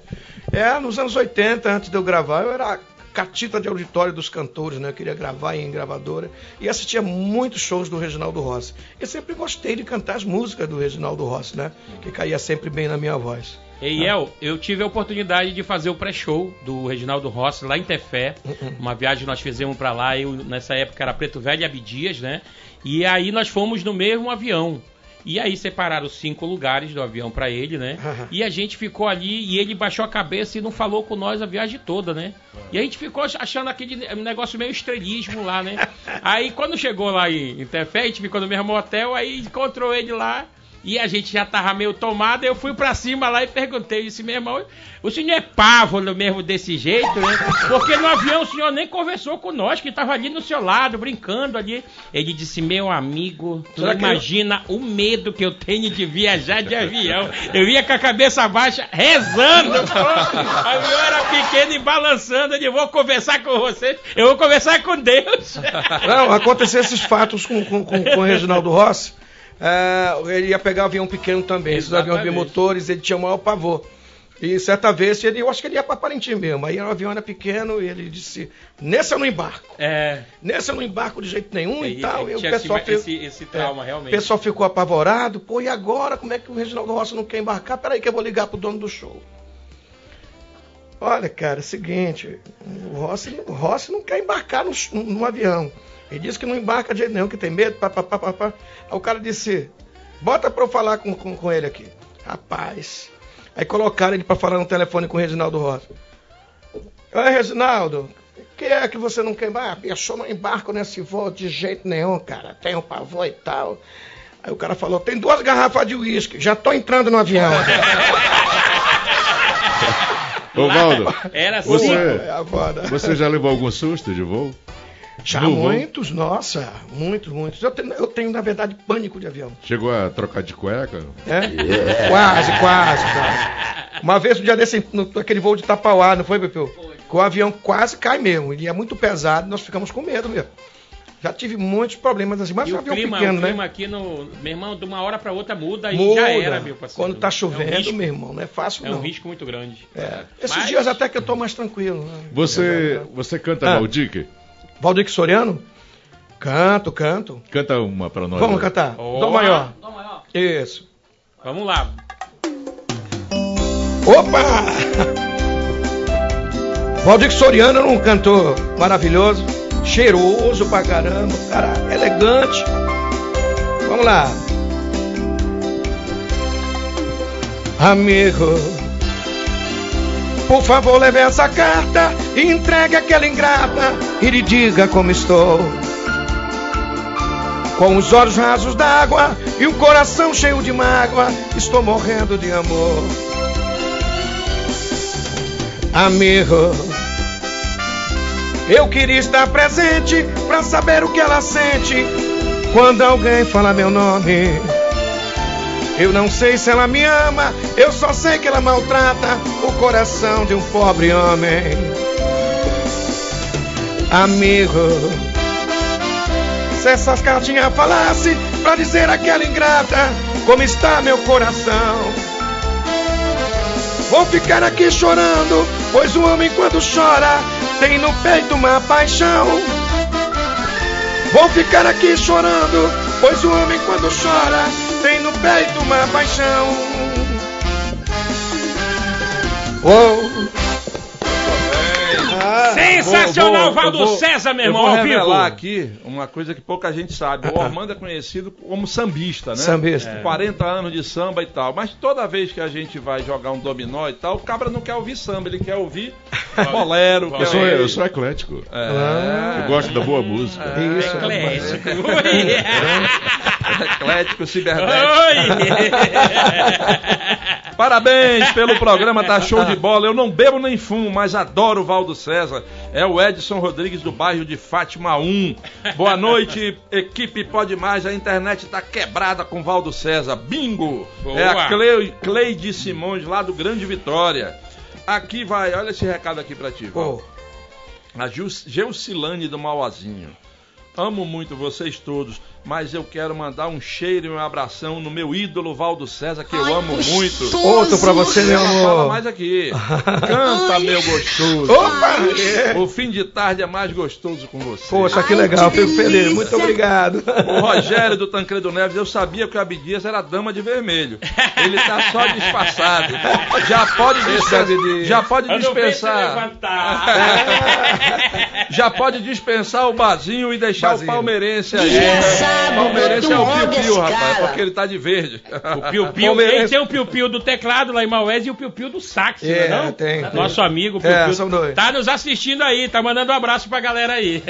É, nos anos 80, antes de eu gravar, eu era catita de auditório dos cantores, né? Eu queria gravar em gravadora e assistia muitos shows do Reginaldo Rossi. E sempre gostei de cantar as músicas do Reginaldo Rossi, né? Que caía sempre bem na minha voz. Ei, El, eu tive a oportunidade de fazer o pré-show do Reginaldo Rossi lá em Tefé. Uma viagem nós fizemos pra lá. Eu, nessa época era Preto Velho e Abdias, né? E aí nós fomos no mesmo avião. E aí separaram cinco lugares do avião pra ele, né? E a gente ficou ali e ele baixou a cabeça e não falou com nós a viagem toda, né? E a gente ficou achando aquele negócio meio estrelismo lá, né? Aí quando chegou lá em, em Tefé, a gente ficou no mesmo hotel, aí encontrou ele lá. E a gente já tava meio tomado, eu fui pra cima lá e perguntei, disse, meu irmão, o senhor é pávolo mesmo desse jeito, né? Porque no avião o senhor nem conversou com nós, que tava ali no seu lado, brincando ali. Ele disse, meu amigo, tu Será imagina o medo que eu tenho de viajar de avião. Eu ia com a cabeça baixa, rezando. O avião era pequeno e balançando, eu disse, vou conversar com você, eu vou conversar com Deus. Não, aconteceu esses fatos com, com, com, com o Reginaldo Rossi. É, ele ia pegar avião pequeno também, esses aviões bimotores, ele tinha o maior pavor. E certa vez, ele, eu acho que ele ia para Parintins mesmo. Aí o avião era pequeno e ele disse: Nesse eu não embarco. É, Nesse eu não embarco de jeito nenhum e, Ele- tal. E o pessoal esse- esse- esse trauma, é, realmente. O pessoal ficou apavorado. Pô, e agora? Como é que o Reginaldo Rossi não quer embarcar? Peraí, que eu vou ligar pro dono do show. Olha, cara, é o seguinte: o Rossi, o Rossi não quer embarcar no, no- no avião. Ele disse que não embarca de jeito nenhum, que tem medo. Pá, pá, pá, pá, pá. Aí o cara disse: Bota pra eu falar com, com, com ele aqui. Rapaz. Aí colocaram ele pra falar no telefone com o Reginaldo Rossi. Oi, Reginaldo, o que é que você não quer embarcar? Eu não embarco nesse voo de jeito nenhum, cara. Tenho pavor e tal. Aí o cara falou, tem duas garrafas de uísque, já tô entrando no avião. Ô, Valdo, era assim. Você- É foda. você já levou algum susto de voo? Já no voo? muitos, nossa, muitos, muitos. Eu tenho, eu tenho, na verdade, pânico de avião. Chegou a trocar de cueca? É? Quase, quase, quase. Uma vez, um dia desse, no, aquele voo de Tapauá, não foi, Pepeu? Que o avião quase cai mesmo. Ele é muito pesado, nós ficamos com medo mesmo. Já tive muitos problemas assim, mas E já o avião clima, pequeno, o né? clima aqui no. Meu irmão, de uma hora pra outra muda e Muda. já era, meu parceiro. Quando tá É um chovendo, risco- meu irmão, não é fácil É não. um risco muito grande. É. Esses Mas- dias até que eu tô mais tranquilo. né? Você, você canta Ah. Valdir Soriano? Canto, canto. Canta uma pra nós. Vamos aí. cantar. Ó. Dó maior. Dó maior. Isso. Vamos lá. Opa! Valdir Soriano era um cantor maravilhoso, cheiroso pra caramba, cara elegante. Vamos lá. Amigo, por favor leve essa carta e entregue aquela ingrata e lhe diga como estou. Com os olhos rasos d'água e um coração cheio de mágoa, estou morrendo de amor. Amigo, eu queria estar presente pra saber o que ela sente quando alguém fala meu nome. Eu não sei se ela me ama, eu só sei que ela maltrata o coração de um pobre homem. Amigo, se essas cartinhas falassem pra dizer aquela ingrata como está meu coração. Vou ficar aqui chorando, pois o homem quando chora tem no peito uma paixão. Vou ficar aqui chorando, pois o homem quando chora tem no peito uma paixão. Oh. Ah, Sensacional, Vou- vou- Valdo eu vou- César, meu eu irmão, vou ao vivo. revelar aqui uma coisa que pouca gente sabe. O Ormando é conhecido como sambista, né? Sambista. É. 40 anos de samba e tal. Mas toda vez que a gente vai jogar um dominó e tal, o cabra não quer ouvir samba, ele quer ouvir bolero. Eu quer sou, ouvir- eu sou eclético. É. Eu gosto da boa música. Isso, Eclético. Eclético, cibernético. Parabéns pelo programa, tá show de bola. Eu não bebo nem fumo, mas adoro o Valdo César. É o Edson Rodrigues do bairro de Fátima 1. Boa noite, equipe Pode Mais. A internet tá quebrada com Valdo César. Bingo! Boa. É a Cleo, Cleide Simões lá do Grande Vitória. Aqui vai, olha esse recado aqui pra ti. Val. Pô, A Gil- Geucilane do Mauazinho. Amo muito vocês todos, mas eu quero mandar um cheiro e um abração no meu ídolo Valdo César, que eu amo muito. outro pra você, meu Fala amor. mais aqui. Canta, meu gostoso. Opa! é. O fim de tarde é mais gostoso com você. Poxa, que legal, fico feliz. Muito obrigado. O Rogério do Tancredo Neves, eu sabia que o Abdias era a dama de vermelho. Ele tá só disfarçado. Já pode dispensar. Já pode dispensar. Já pode dispensar o Bazinho e deixar Bazinho. o palmeirense aí. O palmeirense é o Piu-Piu, rapaz, porque ele tá de verde. O Piu Piu, Palmeirense. ele tem o Piu Piu do teclado lá em Maués e o Piu Piu do sax, É, não é não? tem, tem. Nosso amigo Piu É, Piu. são dois. Tá nos assistindo aí, tá mandando um abraço pra galera aí.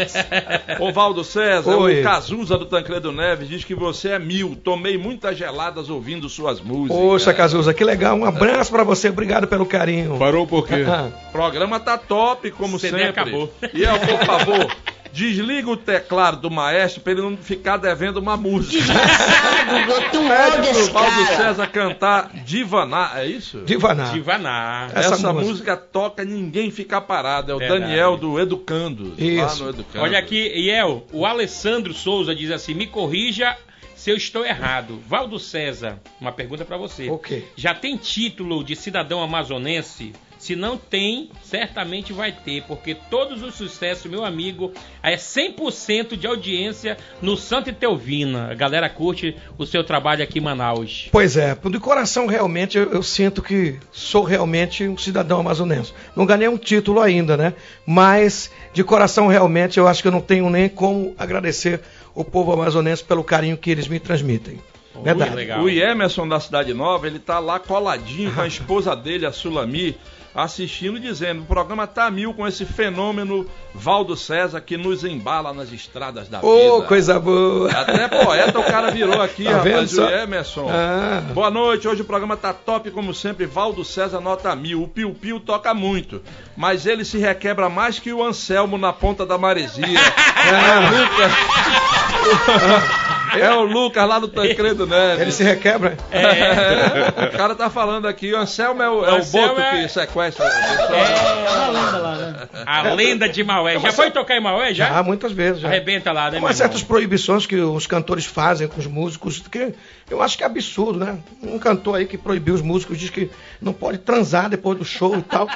Ô Valdo César, Oi. o Cazuza do Tancredo Neves diz que você é mil. Tomei muitas geladas ouvindo suas músicas. Poxa, Cazuza, que legal. Um abraço pra você. Obrigado pelo carinho. Parou por quê? Ah, O programa tá top, como CD sempre. acabou. E é, por favor, desliga o teclado do maestro pra ele não ficar devendo uma música. Desgraçado, um ódio Pede pro Valdo. César cantar Divaná, é isso? Divaná. Divaná. Essa, Essa música. música. toca ninguém fica parado. É o Verdade. Daniel do Educando. Isso. Lá no Educando. Olha aqui, Iel, o Alessandro Souza diz assim: me corrija se eu estou errado. Valdo César, uma pergunta pra você. O quê? Já tem título de cidadão amazonense? Se não tem, certamente vai ter, porque todos os sucessos, meu amigo, é 100% de audiência no Santa Teovina. A galera curte o seu trabalho aqui em Manaus. Pois é, de coração realmente eu, eu sinto que sou realmente um cidadão amazonense. Não ganhei um título ainda, né? Mas de coração realmente eu acho que eu não tenho nem como agradecer o povo amazonense pelo carinho que eles me transmitem. Verdade. legal. O Emerson da Cidade Nova, ele tá lá coladinho com a esposa dele, a Sulami, assistindo e dizendo: o programa tá mil com esse fenômeno Valdo César que nos embala nas estradas da Ô, vida. coisa boa. Até poeta o cara virou aqui, Tá rapaz, o só? Emerson. Ah. Boa noite, hoje o programa tá top como sempre. Valdo César nota mil. O Piu Piu toca muito, mas ele se requebra mais que o Anselmo na ponta da maresia. É, nunca. É o Lucas lá do Tancredo Neves. Ele se requebra? É. O cara tá falando aqui, o Anselmo é o, é o boto é- que sequestra. a pessoa. É, uma lenda lá, né? a lenda de Maué. Já foi tocar em Maué, já? Já, muitas vezes. Já. Arrebenta lá, né, irmão? certas proibições que os cantores fazem com os músicos, que eu acho que é absurdo, né? Um cantor aí que proibiu os músicos, diz que não pode transar depois do show e tal.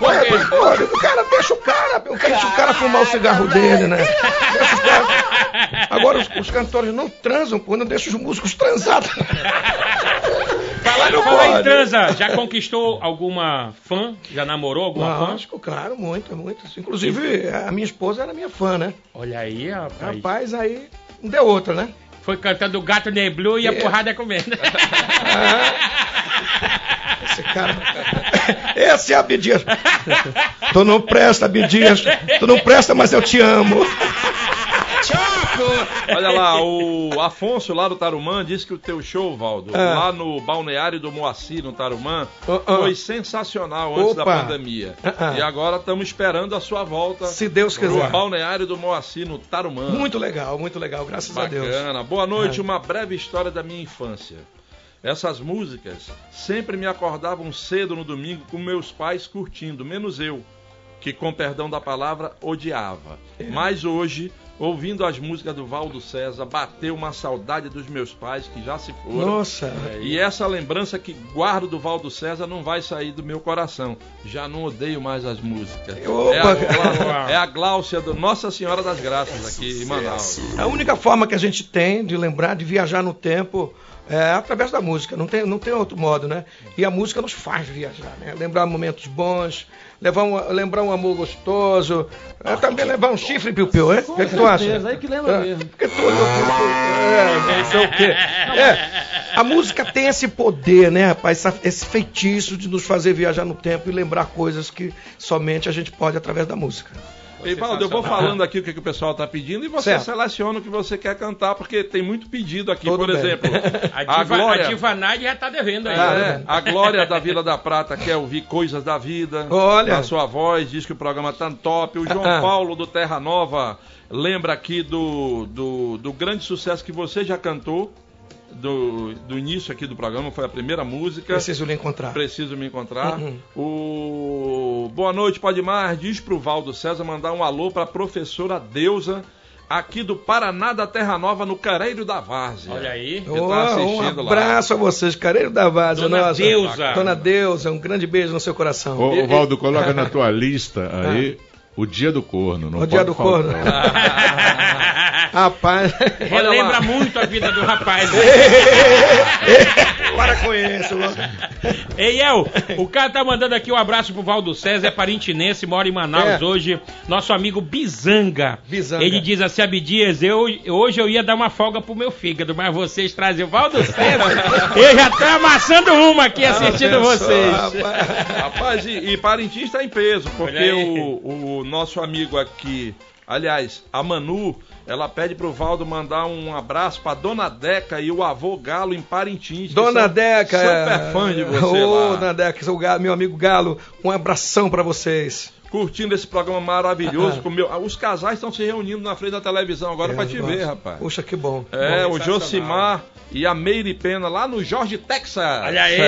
Ué, mas, pô, o cara deixa o cara, deixa o cara fumar o cigarro dele, né? Agora os, os cantores não transam, pô, não deixa os músicos transar. Fala, Não fala em transa, já conquistou alguma fã? Já namorou alguma fã? Lógico, claro, muito, muito. Inclusive, a minha esposa era minha fã, né? Olha aí, rapaz. Rapaz, aí não deu outra, né? Foi cantando o Gato Neblu e a É. porrada comendo. Esse cara. Esse é Abdias. Tu não presta, Abdias. Tu não presta, mas eu te amo. Olha lá, o Afonso lá do Tarumã disse que o teu show, Valdo, Ah. lá no balneário do Moacir, no Tarumã, Ah, ah. foi sensacional antes da Opa. pandemia. Ah, ah. E agora estamos esperando a sua volta Se Deus no quiser. balneário do Moacir, no Tarumã. Muito legal, muito legal, graças a Deus. Bacana. Boa noite, uma breve história da minha infância. Essas músicas sempre me acordavam cedo no domingo com meus pais curtindo, menos eu, que com perdão da palavra odiava. É. Mas hoje, ouvindo as músicas do Valdo César, bateu uma saudade dos meus pais que já se foram. Nossa. E essa lembrança que guardo do Valdo César não vai sair do meu coração. Já não odeio mais as músicas. Opa. É, a, Glá- é a Gláucia do Nossa Senhora das Graças aqui em Manaus. A única forma que a gente tem de lembrar, de viajar no tempo, é através da música. Não tem, não tem outro modo, né? E a música nos faz viajar, né? Lembrar momentos bons, levar um, lembrar um amor gostoso, é, também levar um chifre piu-piu, hein? O que, que tu acha? aí que lembra É, mesmo. Porque tu, é, não sei o quê. É, a música tem esse poder, né, rapaz? Esse feitiço de nos fazer viajar no tempo e lembrar coisas que somente a gente pode através da música. Valdo, eu vou falando aqui o que, que o pessoal tá pedindo e você Certo. seleciona o que você quer cantar, porque tem muito pedido aqui. Tudo Por bem. exemplo, A a diva, Glória. a diva Nádia já tá devendo aí. Ah, É, a Glória da Vila da Prata quer ouvir coisas da vida. Olha. Na sua voz, diz que o programa tá top. O João Ah. Paulo do Terra Nova lembra aqui do, do, do grande sucesso que você já cantou. Do, do início aqui do programa, foi a primeira música. Preciso lhe encontrar. Preciso me encontrar. Uhum. O Boa noite, pode mais. Diz pro Valdo César mandar um alô pra professora Deusa, aqui do Paraná da Terra Nova, no Careiro da Várzea. Olha aí. Que tá Oh, assistindo um lá. abraço a vocês, Careiro da Vaza. Dona nossa. Deusa. Dona Deusa, um grande beijo no seu coração. Ô, Valdo, coloca na tua lista aí o dia do corno. Não O dia do faltar. corno. Rapaz. Relembra muito a vida do rapaz. Para com isso. Ei, El, o cara tá mandando aqui um abraço pro Valdo César, é parintinense, mora em Manaus É. hoje. Nosso amigo Bizanga. Bizanga. Ele diz assim, Abdias, eu, hoje eu ia dar uma folga pro meu fígado, mas vocês trazem o Valdo César. eu já tô amassando uma aqui assistindo Abençoa, vocês. rapaz. Rapaz, e, e Parintins está em peso, porque o, o nosso amigo aqui, aliás, a Manu, ela pede pro Valdo mandar um abraço pra Dona Deca e o avô Galo em Parintins. Dona são Deca. Super fã de você Ô, lá. Dona Deca, seu meu amigo Galo, um abração pra vocês. Curtindo esse programa maravilhoso. Ah. com meu... Os casais estão se reunindo na frente da televisão agora pra É, te nossa. ver, rapaz. Puxa, que bom. É, Bom, o. Josimar e a Meire Pena lá no Jorge, Texas. Olha aí.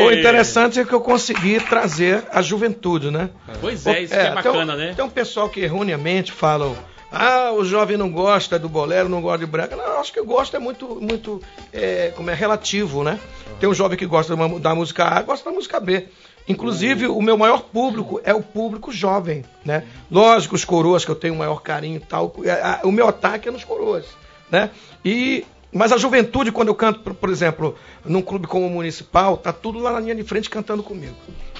O, o- o interessante é que eu consegui trazer a juventude, né? Pois é, isso que é bacana, tem, um- né? Tem um pessoal que erroneamente falam. Ah, o jovem não gosta do bolero, não gosta de branca. Não, eu acho que gosto é muito, muito é, como é relativo, né? Tem um jovem que gosta da, música A, gosta da música B. Inclusive, o meu maior público é o público jovem, né? Lógico, os coroas que eu tenho o maior carinho e tal. é, O meu ataque é nos coroas, né? E mas a juventude, quando eu canto, por exemplo, num clube como o municipal, tá tudo lá na linha de frente cantando comigo.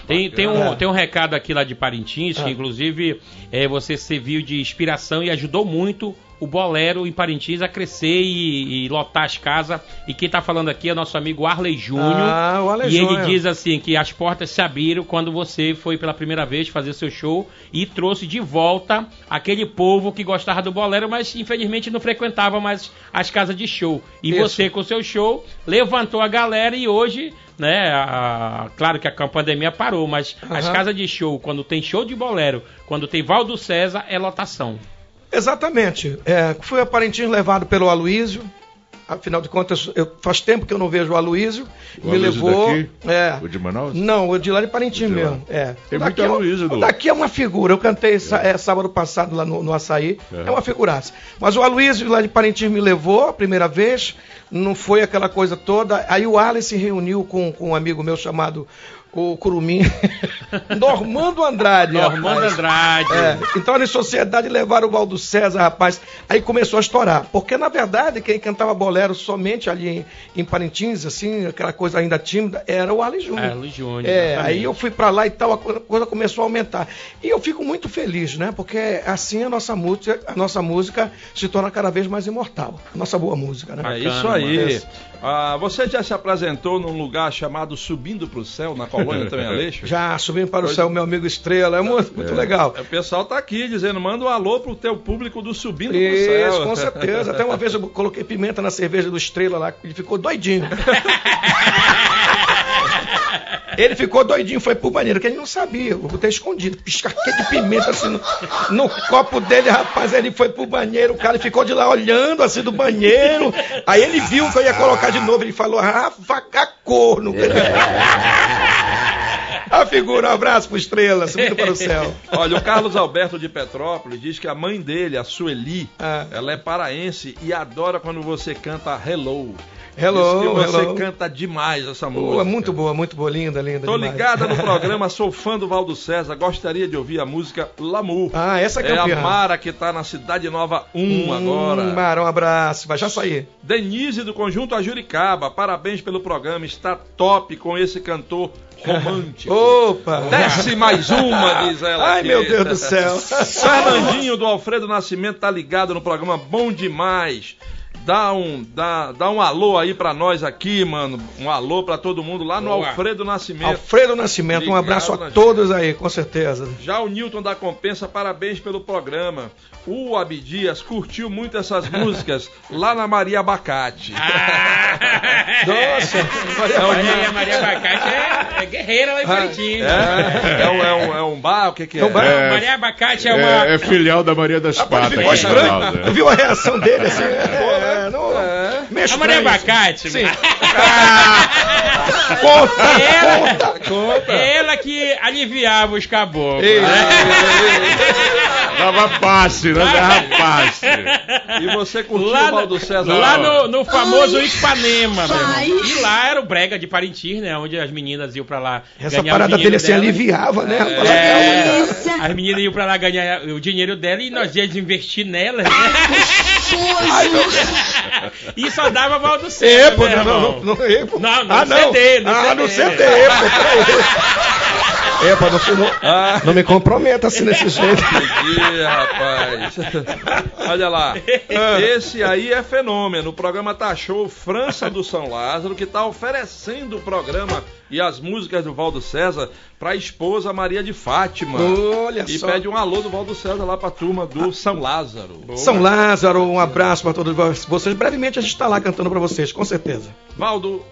Tem, tem, um, É. tem um recado aqui lá de Parintins, que Ah. inclusive é, você serviu de inspiração e ajudou muito o Bolero em Parintins a crescer e, e lotar as casas. E quem tá falando aqui é nosso amigo Arley Júnior. Ah, o Arley e ele Júnior. diz assim que as portas se abriram quando você foi pela primeira vez fazer seu show e trouxe de volta aquele povo que gostava do bolero, mas infelizmente não frequentava mais as casas de show. E Isso. você com seu show levantou a galera e hoje, né, a- claro que a pandemia parou, mas as Aham. casas de show, quando tem show de bolero, quando tem Valdo César, é lotação. Exatamente. É, fui a Parintins levado pelo Aloísio. Afinal de contas, eu- faz tempo que eu não vejo o Aloísio. O me Aloysio levou. daqui? É. O de Manaus? Não, o de lá de Parintins mesmo. É. Tem O muito daqui é um- Aloysio o no- daqui é uma figura. Eu cantei sá- é, sábado passado lá no, no Açaí. É. É. uma figuraça. Mas o Aloysio lá de Parintins me levou a primeira vez. Não foi aquela coisa toda. Aí o Alan se reuniu com, com um amigo meu chamado o Curumim. Normando Andrade. Normando rapaz. Andrade. É, então em sociedade levaram o Valdo César, rapaz. Aí começou a estourar. Porque, na verdade, quem cantava bolero somente ali em, em Parintins, assim, aquela coisa ainda tímida, era o Arlen Júnior. Arlen Júnior, É, exatamente. aí eu fui pra lá e tal, a co- coisa começou a aumentar. E eu fico muito feliz, né? Porque assim a nossa música, a nossa música se torna cada vez mais imortal. A nossa boa música, né? É Bacana, isso aí. mano. Ah, você já se apresentou num lugar chamado Subindo pro Céu, na colônia Antônio Aleixo? Já subindo para o céu, meu amigo Estrela, é muito, muito legal. O pessoal tá aqui dizendo, manda um alô pro teu público do Subindo pro Isso, Céu. com certeza. Até uma vez eu coloquei pimenta na cerveja do Estrela lá, ele ficou doidinho. Ele ficou doidinho, foi pro banheiro, que ele não sabia. Eu botei escondido, piscarquei de pimenta assim no, no copo dele, rapaz. Ele foi pro banheiro, o cara ficou de lá olhando assim do banheiro. Aí ele viu que eu ia colocar de novo, ele falou, Rafa, corno. A figura, um abraço pro Estrela, subindo para o céu. Olha, o Carlos Alberto de Petrópolis diz que a mãe dele, a Sueli, Ah. ela é paraense e adora quando você canta Hello. Hello, Diz que você hello. canta demais essa música. Boa, muito boa, muito boa, linda, linda. Tô demais. ligada no programa, sou fã do Valdo César, gostaria de ouvir a música Lamu. Ah, essa que é é a campeã. Mara que tá na Cidade Nova 1 Hum, agora. Mara, um abraço, vai já sair. Denise do Conjunto Ajuricaba, parabéns pelo programa, está top com esse cantor romântico. Opa! Desce mais uma, diz ela. Ai, aqui. meu Deus do céu. Fernandinho do Alfredo Nascimento tá ligado no programa Bom Demais. Dá um, dá, dá um alô aí pra nós aqui, mano. Um alô pra todo mundo lá no Boa. Alfredo Nascimento. Alfredo Nascimento, um Ligado abraço na a todos aí, com certeza. Já o Newton da Compensa, parabéns pelo programa. O Abdias curtiu muito essas músicas lá na Maria Abacate. Nossa, É o Maria, Maria Abacate é, é guerreira lá em Parintins. É, é, um, é, um, é um bar, o que, que é? É um bar. Não, Maria Abacate é uma. É, é filial da Maria das Patas. ficou estranho. Tu né? viu a reação dele assim? É, não, meio A Maria estranho isso. Abacate. Sim. Ela, ela que aliviava os caboclos. Ei, né? Dava passe, não dava passe. E você curtiu Lá, o Valdo César? lá no, no famoso Ipanema, meu irmão. E lá era o brega de Parintins, né? Onde as meninas iam pra lá. Essa parada dele assim delas. aliviava, né? É, as meninas iam pra lá ganhar o dinheiro dela e nós íamos investir nelas, né? e só dava Valdo É, César, pô, meu não, não, não, é. Não, no ah, não. CD, no ah, no CD. CD, pô. É, pô, não, não, Ah, não me comprometa assim desse jeito. entendi, rapaz. Olha lá. Esse aí é fenômeno. O programa Tá Show França do São Lázaro, que tá oferecendo o programa e as músicas do Valdo César pra esposa Maria de Fátima. Olha E só. pede um alô do Valdo César lá pra turma do São Lázaro. São Lázaro, um abraço para todos vocês. Brevemente a gente está lá cantando para vocês, com certeza. Valdo,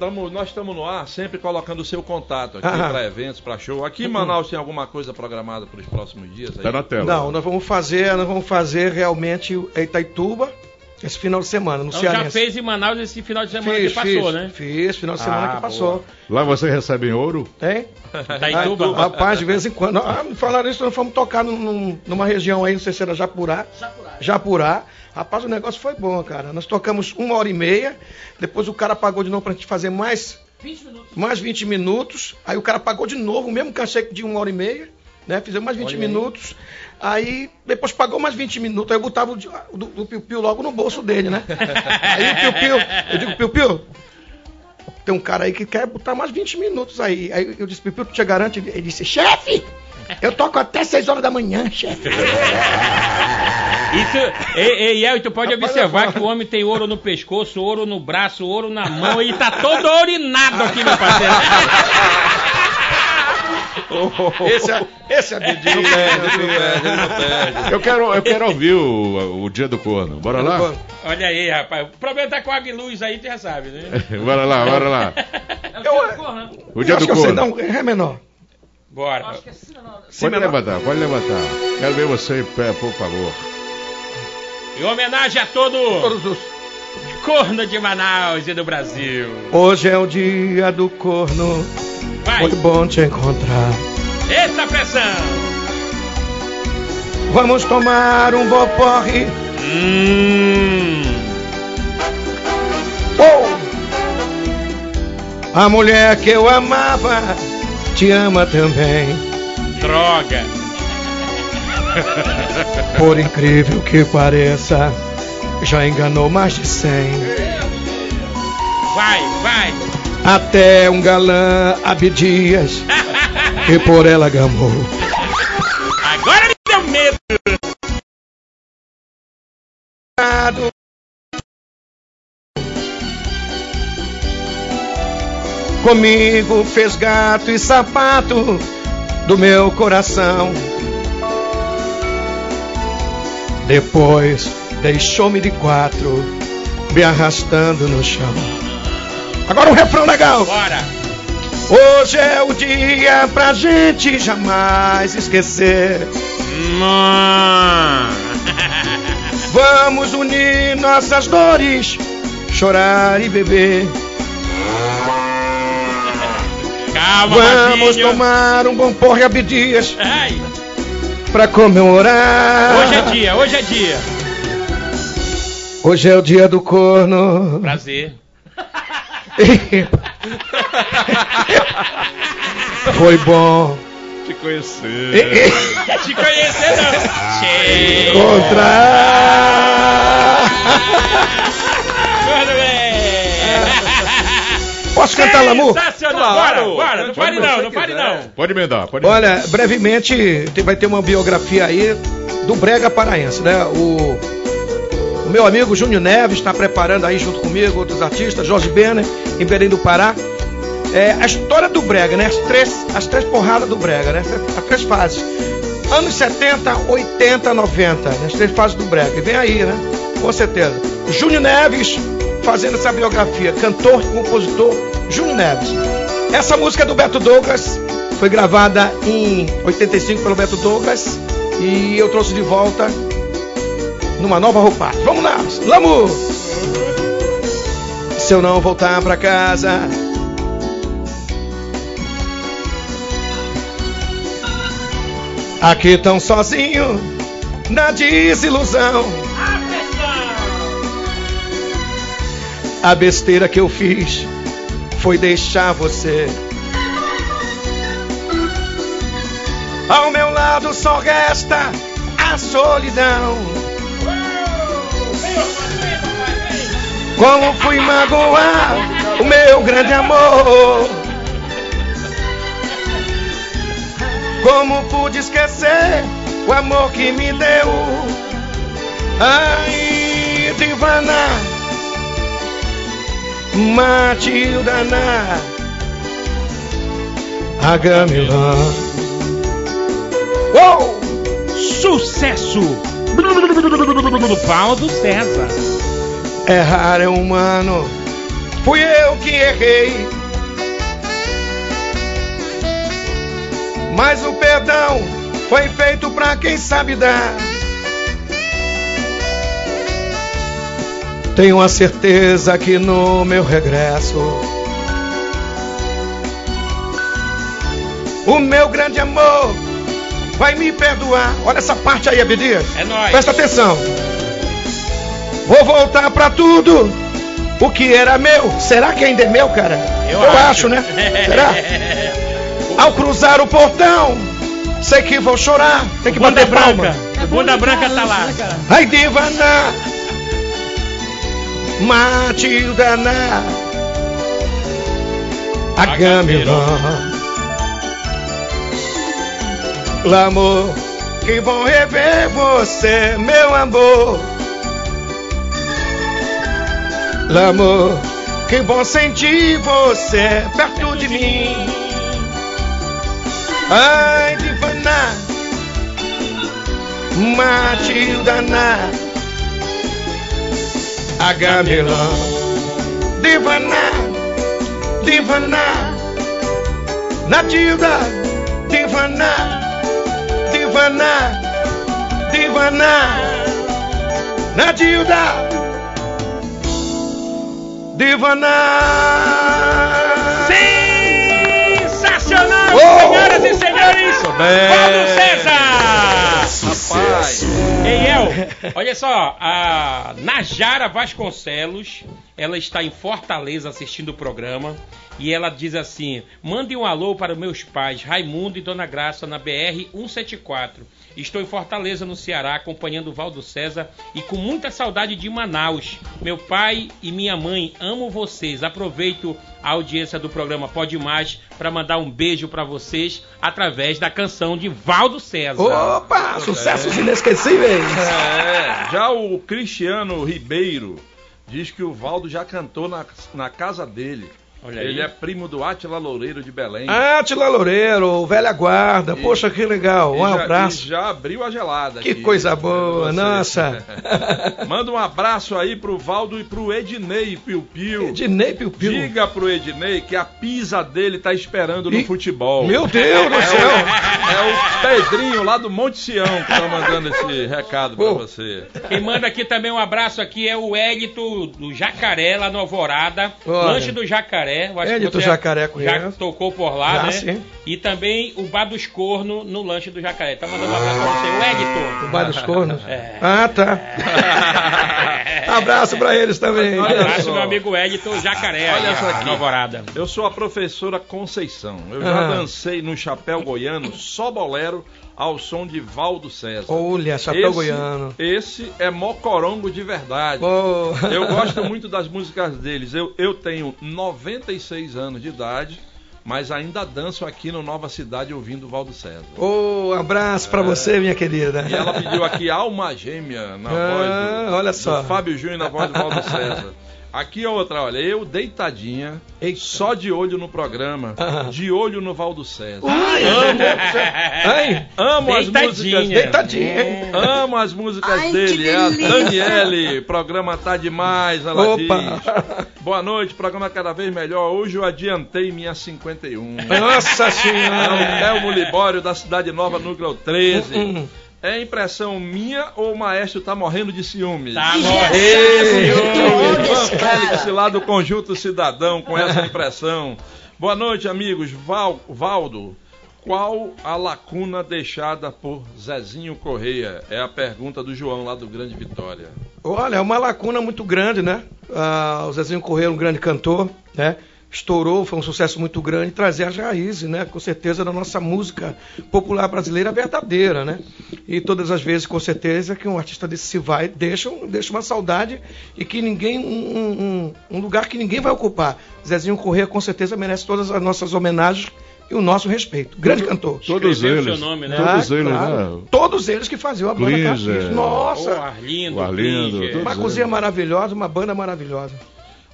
tamo- nós estamos no ar sempre colocando o seu contato aqui Ah. para eventos, para show. Aqui em Manaus tem alguma coisa programada para os próximos dias? Aí? Tá na tela. Não, nós vamos fazer, nós vamos fazer realmente Itaituba esse final de semana, no Então já Cearense. fez em Manaus esse final de semana Fiz, que passou, fiz, né? Fiz, final de semana Ah, que passou. Lá você recebe em ouro? Tem? Itaituba. Ah, Rapaz, de vez em quando. Ah, me falaram isso, nós fomos tocar num- num- numa região aí, não sei se era Japurá. Japurá. Rapaz, o negócio foi bom, cara. Nós tocamos uma hora e meia, depois o cara pagou de novo pra gente fazer mais 20 minutos. mais 20 minutos. Aí o cara pagou de novo, o mesmo cachê de uma hora e meia, né? Fizemos mais 20 minutos. Aí depois pagou mais 20 minutos. Aí eu botava o, do, do Piu Piu logo no bolso dele, né? Aí o Piu Piu, eu digo, Piu Piu, tem um cara aí que quer botar mais 20 minutos aí. Aí eu disse, Piu Piu, tu te garante? Ele disse, chefe, eu toco até 6 horas da manhã, chefe. E tu, e, e, El, tu pode Rapaz, observar que o homem tem ouro no pescoço, ouro no braço, ouro na mão e tá todo ourinado aqui, meu parceiro. Esse é, esse é Bedinho. Não perde, não perde, não perde. Eu quero, eu quero ouvir o, o Dia do Corno. Bora lá? Olha aí, rapaz. O problema tá com a Aguiluz aí, tu já sabe, né? Bora lá, bora lá. Eu, O Dia eu acho do que eu sei, Corno. não, é menor. Bora. Pode levantar, pode levantar. Quero ver você em pé, por favor. Em homenagem a todo Todos os. Corno de Manaus e do Brasil. Hoje é o dia do corno. Vai, Foi bom te encontrar. eita pressão. Vamos tomar um bom porre. Hum, Oh! A mulher que eu amava te ama também. droga. Por incrível que pareça, já enganou mais de cem. Vai, vai. Até um galã Abdias, que por ela gamou. Agora me deu medo. Comigo fez gato e sapato do meu coração. Depois deixou-me de quatro, me arrastando no chão. Agora um refrão legal. Bora. Hoje é o dia pra gente jamais esquecer. Vamos unir nossas dores, chorar e beber. Calma, Vamos tomar um bom porre Abdias Ai, pra comemorar. hoje é dia, hoje é dia. Hoje é o dia do corno. Prazer. Foi bom Te conhecer. Te conhecer não. Che. encontrar. Posso cantar, Lamu? Sensacional. Bora, bora. Não pare não, não pare não. Pode emendar, pode emendar. Olha, brevemente te- vai ter uma biografia aí do Brega Paraense, né? O, meu amigo Júnior Neves está preparando aí junto comigo, outros artistas, Jorge Benner, em Belém do Pará. É, a história do Brega, né? As três, as três porradas do Brega, né? As três fases. Anos 70, 80, 90, né? as três fases do Brega. E vem aí, né? Com certeza. Júnior Neves fazendo essa biografia, cantor compositor Júnior Neves. Essa música é do Beto Douglas, foi gravada em 85 pelo Beto Douglas e eu trouxe de volta numa nova roupagem. Vamos lá, Lamu! Se eu não voltar pra casa, aqui tão sozinho, na desilusão. A besteira que eu fiz foi deixar você. Ao meu lado só resta a solidão. Como fui magoar o meu grande amor? Como pude esquecer o amor que me deu? Ai, divana, Matilda, na Agamilã. Uou! Sucesso. Paulo César. Errar é humano, fui eu que errei. Mas o perdão foi feito pra quem sabe dar. Tenho a certeza que no meu regresso, o meu grande amor vai me perdoar. Olha essa parte aí, Abdias. É nóis. Presta atenção. Vou voltar pra tudo. O que era meu, será que ainda é meu, cara? Eu acho. acho. né? Será? Ao cruzar o portão, sei que vou chorar. Tem que Bunda bater palma. branca. Bunda branca tá lá. Ai, divana, Matilda, na Agamemnon. L'amor, que bom rever você, meu amor. L'amor, que bom sentir você perto de mim. Ai, divana, Matilda, na Agamemnon. Divana, divana, Matilda, divana, divana, divana, Nadilda! Divana! Sensacional, Oh! senhoras e senhores! Paulo César! Rapaz, Ei, El, olha só, a Najara Vasconcelos, ela está em Fortaleza assistindo o programa e ela diz assim: mande um alô para meus pais, Raimundo e Dona Graça, na BR 174. Estou em Fortaleza, no Ceará, acompanhando o Valdo César e com muita saudade de Manaus. Meu pai e minha mãe, amo vocês. Aproveito a audiência do programa Pode Mais para mandar um beijo para vocês através da canção de Valdo César. Opa! Sucessos inesquecíveis! é, já o Cristiano Ribeiro diz que o Valdo já cantou na, na casa dele. Olha aí. Ele é primo do Átila Loureiro de Belém. Atila Loureiro, velha guarda, poxa que legal, E um já- abraço. e já abriu a gelada. Que aqui. coisa boa, Pra você. nossa. Manda um abraço aí pro Valdo e pro Ednei Piu Piu. Ednei Piu Piu. Diga pro Ednei que a pisa dele tá esperando no Ih, futebol. Meu Deus do céu! É o Pedrinho lá do Monte Sião que tá mandando esse recado pra Pô. você. Quem manda aqui também um abraço aqui é o Edito do Jacaré, lá no Alvorada. Olha. Lanche do Jacaré. Eu acho que Edito você Jacaré Já conheço. tocou por lá, Já, né? sim. E também o Bar dos Corno no Lanche do Jacaré. Tá mandando um abraço pra você. O Edito. O Bar dos Cornos. É. Ah, tá. Abraço pra eles também. Um abraço só. meu amigo Edito Jacaré. Olha só aqui. Alvorada. Eu sou a professora Conceição. Eu já Ah. dancei no chapéu goiano só bolero ao som de Valdo César. Olha, chapéu esse, goiano. Esse é mocorongo de verdade. Oh. Eu gosto muito das músicas deles. Eu, eu tenho 96 anos de idade, mas ainda danço aqui no Nova Cidade ouvindo Valdo César. Oh, abraço pra você, minha querida. E ela pediu aqui alma gêmea na Ah, voz do, olha do só. Fábio Júnior na voz do Valdo César. Aqui é outra, olha, eu deitadinha, Eita. só de olho no programa, Ah. de olho no Valdo César. Ai, Ai, Amo as músicas deitadinha. É. Amo as músicas Ai, que dele, é a. Daniele. Programa tá demais, ela Opa. diz. Boa noite, programa cada vez melhor. Hoje eu adiantei minha 51. Nossa É o senhora. Libório da Cidade Nova, núcleo 13. Hum. É impressão minha ou o maestro tá morrendo de ciúme? Tá morrendo. Esse cara. Félix lá do Conjunto Cidadão com essa impressão. Boa noite, amigos. Val, Valdo, qual a lacuna deixada por Zezinho Correia? É a pergunta do João lá do Grande Vitória. Olha, é uma lacuna muito grande, né? Ah, o Zezinho Correia é um grande cantor, né? Estourou, foi um sucesso muito grande, trazer as raízes, né? Com certeza, da nossa música popular brasileira verdadeira, né? E todas as vezes, com certeza, que um artista desse se vai, deixa, um- deixa uma saudade e que ninguém, um, um- um lugar que ninguém vai ocupar. Zezinho Correia, com certeza, merece todas as nossas homenagens e o nosso respeito. Grande cantor. Todos Escreveu eles. seu nome, né? Todos Ah, eles, claro. né? Todos eles que faziam a banda. Caxias. Ô, Nossa! Arlindo, O Arlindo, Klinger. todos Uma cozinha maravilhosa, uma banda maravilhosa.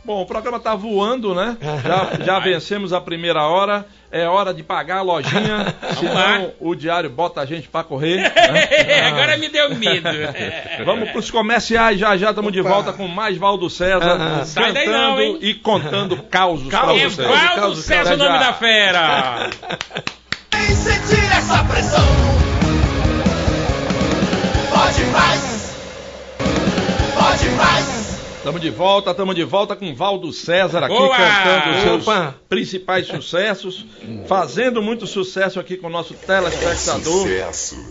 Bom, o programa tá voando, né? Já, já vencemos a primeira hora. É hora de pagar a lojinha. lá. senão o diário bota a gente pra correr. né? Agora me deu medo. Vamos pros comerciais, já já estamos de volta com mais Valdo César, Ah, sai daí cantando não, hein? e contando causos Causos, É Valdo causa, César o nome da fera. Sem sentir essa pressão. Pode mais. Pode mais. Estamos de volta, estamos de volta com Valdo César aqui Boa! cantando os seus Opa! principais sucessos, fazendo muito sucesso aqui com o nosso telespectador,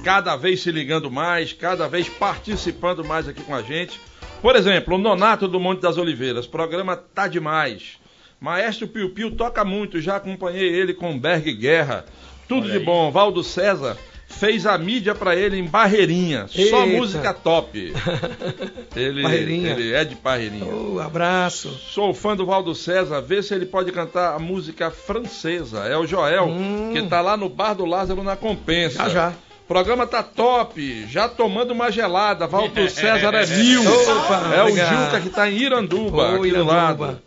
cada vez se ligando mais, cada vez participando mais aqui com a gente. Por exemplo, o Nonato do Monte das Oliveiras, programa tá demais. Maestro Piu Piu toca muito, já acompanhei ele com Berg Guerra. Tudo Olha de aí. bom. Valdo César fez a mídia pra ele em Barreirinha, só Eita. música top. Ele, Barreirinha. ele é de Barreirinha. Oh, abraço. Sou fã do Valdo César, vê se ele pode cantar a música francesa. É o Joel, Hum. que tá lá no Bar do Lázaro na Compensa. Já, já. Programa tá top, já tomando uma gelada. Valdo César é mil. Opa, é o Juca que tá em Iranduba, Ô, aqui do lado.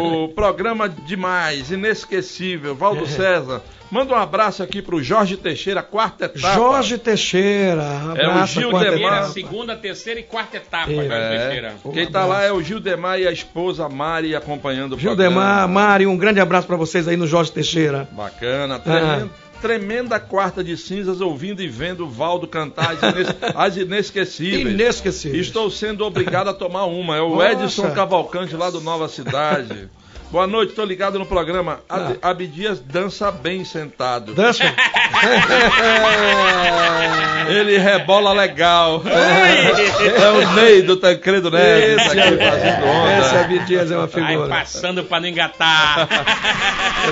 O programa demais, inesquecível. Valdo César, manda um abraço aqui pro Jorge Teixeira, quarta etapa. Jorge Teixeira, É o abraço. Gil Demar. Segunda, terceira e quarta etapa, É. Jorge É. Teixeira. Quem tá lá é o Gildemar e a esposa Mari acompanhando o Gildemar, programa. Mari, um grande abraço pra vocês aí no Jorge Teixeira. Bacana, tremendo, tremenda quarta de cinzas ouvindo e vendo o Valdo cantar as, ines- as inesquecíveis. Inesquecível. Estou sendo obrigado a tomar uma. É o Nossa. Edson Cavalcante lá do Nova Cidade. Boa noite, estou ligado no programa. Ab- Abdias dança bem sentado. Dança? Ele rebola legal. É o Ney do Tancredo Neves Esse, aqui fazendo onda. esse Abdias é uma Vai figura. passando pra não engatar.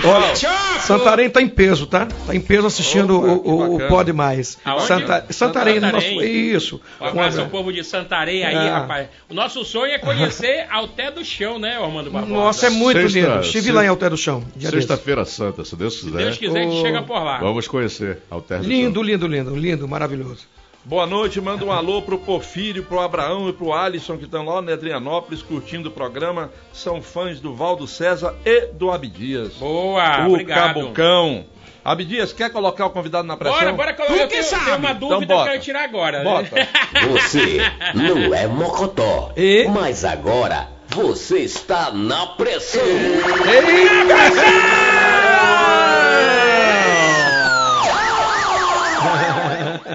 Olha, Santarém tá em peso, tá? Tá em peso assistindo Opa, o, o, o. Pode Mais. Aonde? Santa- Santarém, no nosso, Santarém. isso. Um abraço ao povo de Santarém aí, É. rapaz. O nosso sonho é conhecer Alté do Chão, né, Armando Barbosa? Nossa, é muito Lindo. Estive se- lá em Alter do Chão. Sexta-feira Santa, se Deus Se quiser. Deus quiser, a gente chega por lá. Vamos conhecer Alter do Lindo, lindo, lindo, lindo, maravilhoso. Boa noite, manda um alô pro Porfírio, pro Abraão e pro Alisson que estão lá em Adrianópolis curtindo o programa. São fãs do Valdo César e do Abdias. Boa, o obrigado. Cabucão. Abdias, quer colocar o convidado na pressão? Bora, bora colocar. Eu tenho, tenho uma dúvida que eu quero tirar agora. né? Bota. Você não é mocotó, E? mas agora você está na pressão.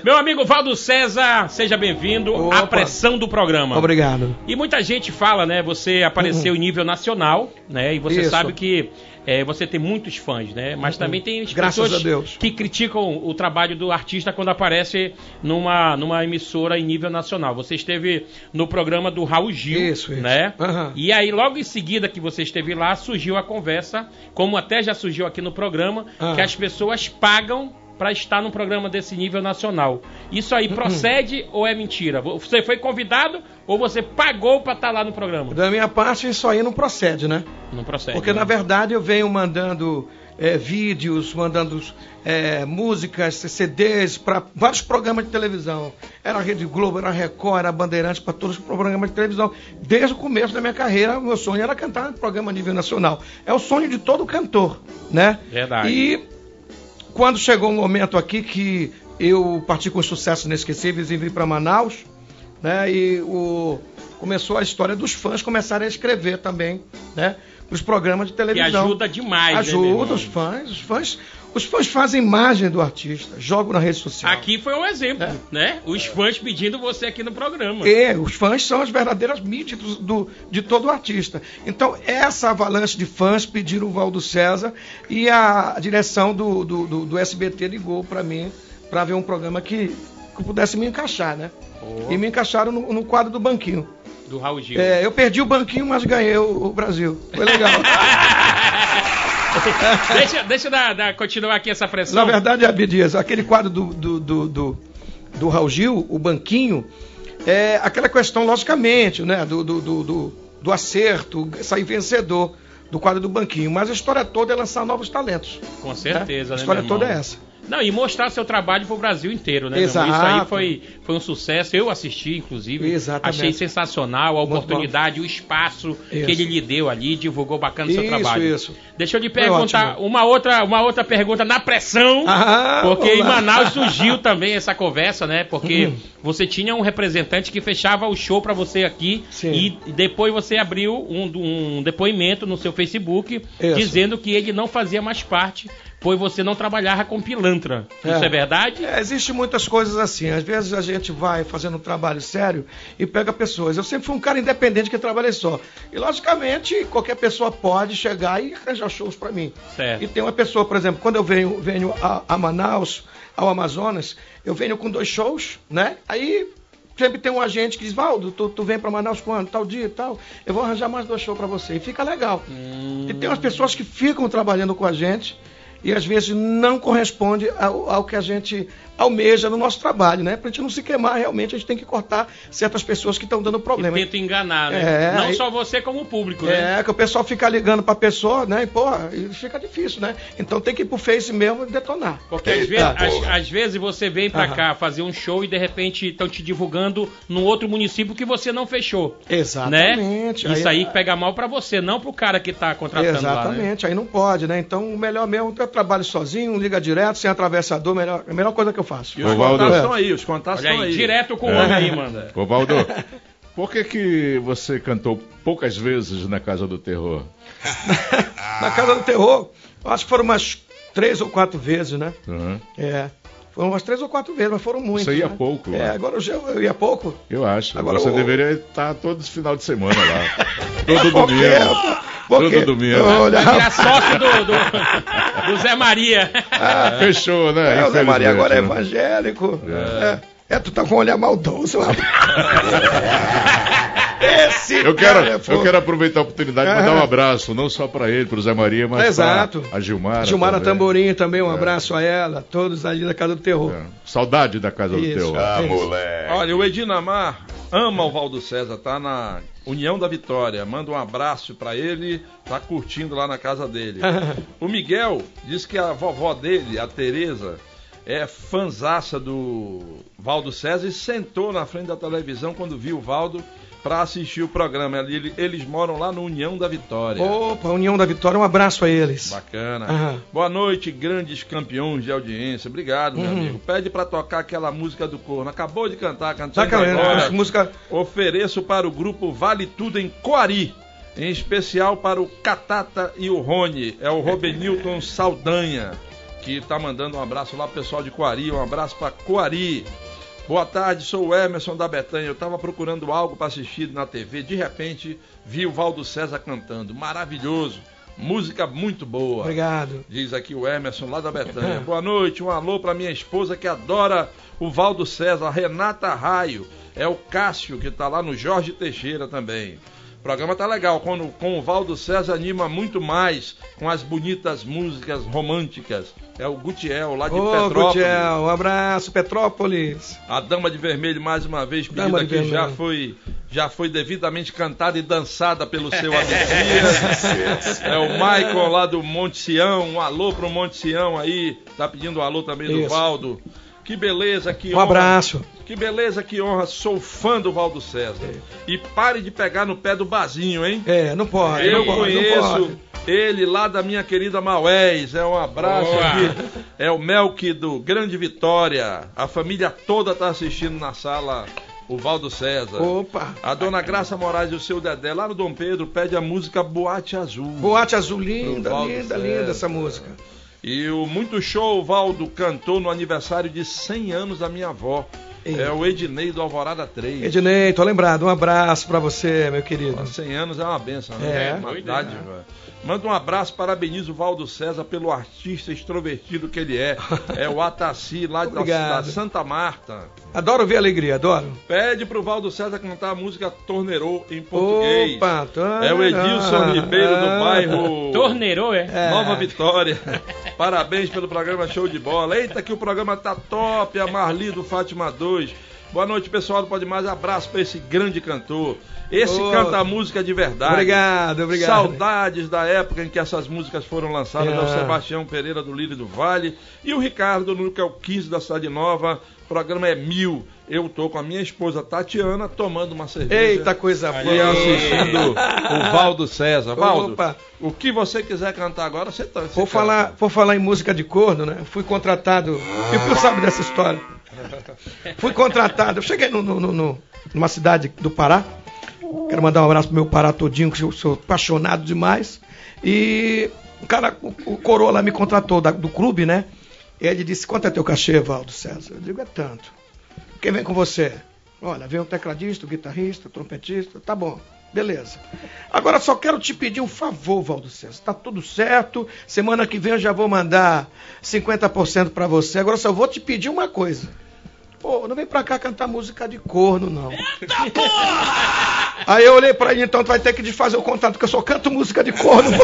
Meu amigo Valdo César, seja bem-vindo à pressão do programa. Obrigado. E muita gente fala, né? Você apareceu em nível nacional, né? E você Isso. sabe que é, você tem muitos fãs, né? Mas também tem pessoas que criticam o trabalho do artista quando aparece numa, numa emissora em nível nacional. Você esteve no programa do Raul Gil, Isso, isso. né? Aham. E aí, logo em seguida que você esteve lá, surgiu a conversa, como até já surgiu aqui no programa, Ah. que as pessoas pagam para estar num programa desse nível nacional. Isso aí procede ou é mentira? Você foi convidado ou você pagou para estar lá no programa? Da minha parte, isso aí não procede, né? Não procede. Porque né? na verdade eu venho mandando é, vídeos, mandando é, músicas, CDs para vários programas de televisão. Era a Rede Globo, era a Record, era a Bandeirantes, para todos os programas de televisão. Desde o começo da minha carreira, o meu sonho era cantar no programa a nível nacional. É o sonho de todo cantor, né? Verdade. E quando chegou um momento aqui que eu parti com sucesso inesquecíveis e vim para Manaus, né? E o, começou a história dos fãs começarem a escrever também, né? Para os programas de Que televisão. ajuda demais, né, Ajuda irmão? os fãs, os fãs. Os fãs fazem imagem do artista, jogam na rede social. Aqui foi um exemplo, É. né? Os fãs pedindo você aqui no programa. E os fãs são as verdadeiras mídias do, do- de todo artista. Então, essa avalanche de fãs pediram o Valdo César e a direção do, do, do- do SBT ligou para mim para ver um programa que, que pudesse me encaixar, né? Oh. E me encaixaram no, no quadro do banquinho. Do Raul Gil. É, eu perdi o banquinho, mas ganhei o, o Brasil. Foi legal. deixa deixa dar- continuar aqui essa pressão. Na verdade, Abdias, aquele quadro do, do, do, do, do Raul Gil, o banquinho, é aquela questão, logicamente, né? Do, do, do, do, acerto, sair vencedor do quadro do banquinho. Mas a história toda é lançar novos talentos. Com certeza, A né? história meu irmão? toda é essa. Não, e mostrar seu trabalho pro Brasil inteiro, né? Exato. Isso aí foi, foi um sucesso. Eu assisti, inclusive. Exatamente. Achei sensacional a oportunidade, o espaço Isso. que ele lhe deu ali, divulgou bacana o seu Isso, trabalho. isso. Deixa eu lhe perguntar uma outra, uma outra pergunta na pressão. Ah, Porque em. Manaus surgiu também essa conversa, né? Porque Uhum. você tinha um representante que fechava o show pra você aqui Sim. e depois você abriu um, um depoimento no seu Facebook Isso. dizendo que ele não fazia mais parte, pois você não trabalhava com pilantra. Isso é verdade? É, Existem muitas coisas assim. Às vezes a gente vai fazendo um trabalho sério e pega pessoas. Eu sempre fui um cara independente que trabalhei só. E logicamente qualquer pessoa pode chegar e arranjar shows para mim. Certo. E tem uma pessoa, por exemplo, quando eu venho, venho a, a Manaus, ao Amazonas, eu venho com dois shows, né? Aí sempre tem um agente que diz, Valdo, tu, tu vem para Manaus quando? Tal dia e tal. Eu vou arranjar mais dois shows para você. E fica legal. E tem umas pessoas que ficam trabalhando com a gente e às vezes não corresponde ao, ao que a gente almeja no nosso trabalho, né? Pra gente não se queimar, realmente a gente tem que cortar certas pessoas que estão dando E problema. tenta enganar, né? É, não aí- só você como o público, né? É, que o pessoal fica ligando pra pessoa, né? E, porra, fica difícil, né? Então tem que ir pro Face mesmo e detonar. Porque às vezes, às, às vezes você vem pra Aham. cá fazer um show e de repente estão te divulgando num outro município que você não fechou. Exatamente. Né? Isso aí Aí- pega mal pra você, não pro cara que tá contratando lá, né? Exatamente, aí não pode, né? Então o melhor mesmo eu trabalho sozinho, liga direto, sem atravessador, melhor, a melhor coisa que eu faço. E os contatos estão aí, os contatos estão aí, aí. direto com o É. homem aí, manda. Ô, Valdo, por que, que você cantou poucas vezes na Casa do Terror? Na Casa do Terror, acho que foram umas três ou quatro vezes, né? Uhum. É. Foram umas três ou quatro vezes, mas foram muitas. Você ia né? pouco É, lá. agora eu, já- eu ia pouco. Eu acho. Agora Você o- deveria estar todos os final de semana lá. Todo domingo. Por Todo domingo. Olha, Virar sócio do, do, do Zé Maria. Ah, Fechou, né? é, o Zé Maria agora é né? evangélico. É. É, tu tá com um olhar maldoso, rapaz. Esse Eu quero, cara é eu quero aproveitar a oportunidade de mandar um abraço, não só para ele, para o Zé Maria, mas Exato. para a Gilmara. Gilmara também. Tamborim também, um abraço a ela, todos ali da Casa do Terror. É. Saudade da Casa Isso. do Teu. Ah, moleque. Olha, o Edinamar ama o Valdo César, tá na União da Vitória. Manda um abraço pra ele, tá curtindo lá na casa dele. o Miguel diz que a vovó dele, a Tereza, é fanzaça do Valdo César e sentou na frente da televisão quando viu o Valdo pra assistir o programa. Ele- Eles moram lá no União da Vitória. Opa, União da Vitória, um abraço a eles. Bacana. Aham. Boa noite, grandes campeões de audiência. Obrigado, meu Uhum. amigo. Pede pra tocar aquela música do corno. Acabou de cantar, Tá cantando calando, agora. música. Ofereço para o grupo Vale Tudo em Coari. Em especial para o Catata e o Rony. É o Robenilton Saldanha. Que tá mandando um abraço lá pro pessoal de Coari. Um abraço para Coari. Boa tarde, sou o Emerson da Betanha. Eu tava procurando algo para assistir na TV. De repente, vi o Valdo César cantando. Maravilhoso. Música muito boa. Obrigado. Diz aqui o Emerson lá da Betânia. Boa noite, um alô pra minha esposa que adora o Valdo César, Renata Raio. É o Cássio que tá lá no Jorge Teixeira também. O programa tá legal, com, com o Valdo César anima muito mais com as bonitas músicas românticas. É o Gutiel lá de Ô, Petrópolis. Gutiel, um abraço, Petrópolis. A Dama de Vermelho mais uma vez pedindo Dama de aqui já foi já foi devidamente cantada e dançada pelo seu Abdias. é o Michael lá do Monte Sião, um alô pro Monte Sião aí, tá pedindo um alô também do Isso. Valdo. Que beleza, que Um honra. abraço. Que beleza, que honra. Sou fã do Valdo César. E pare de pegar no pé do Bazinho, hein? É, não pode. Eu não pode, não conheço pode. Ele lá da minha querida Maués. É um abraço Boa. aqui. É o Melk do Grande Vitória. A família toda tá assistindo na sala o Valdo César. Opa. A dona Graça Moraes e o seu Dedé lá no Dom Pedro pede a música Boate Azul. Boate Azul, linda, linda, César. linda essa música. E o Muito Show, o Valdo cantou no aniversário de 100 anos da minha avó. Eita. É o Ednei do Alvorada 3. Ednei, tô lembrado. Um abraço pra você, meu querido. 100 anos é uma benção, né? É. uma Doido, dádiva. Manda um abraço, parabenizo o Valdo César pelo artista extrovertido que ele é. É o Ataci, lá da, da Santa Marta. Adoro ver alegria, adoro. Pede pro Valdo César cantar a música Torneirou em português. Opa, tô... É o Edilson Ribeiro do Ah. bairro Torneirou, é? É. Nova Vitória. Parabéns pelo programa Show de Bola. Eita, que o programa tá top. A Marli do Fátima 2. Boa noite, pessoal do Pode Mais. Abraço pra esse grande cantor. Esse Ô. canta a música de verdade. Obrigado, obrigado. Saudades da época em que essas músicas foram lançadas. É. o. Sebastião Pereira do Lírio do Vale e o Ricardo no que é o 15 da Cidade Nova. O programa é mil. Eu tô com a minha esposa Tatiana tomando uma cerveja. Eita, coisa E boa. assistindo o Valdo César. Valdo, Opa. o que você quiser cantar agora, você tá. Vou falar, vou falar em música de corno, né? Fui contratado. E Pio sabe dessa história. Fui contratado. Eu cheguei no, no- no- numa cidade do Pará. Quero mandar um abraço pro meu Pará todinho, que eu sou apaixonado demais. E o cara, o, o coroa lá me contratou da- do clube, né? E ele disse: Quanto é teu cachê, Valdo César? Eu digo: É tanto. Quem vem com você? Olha, vem um tecladista, um guitarrista, um trompetista. Tá bom, beleza. Agora só quero te pedir um favor, Valdo César. Tá tudo certo. Semana que vem eu já vou mandar 50% pra você. Agora só vou te pedir uma coisa. Pô, não vem pra cá cantar música de corno, não. Aí eu olhei pra ele, então tu vai ter que desfazer o contrato, porque eu só canto música de corno.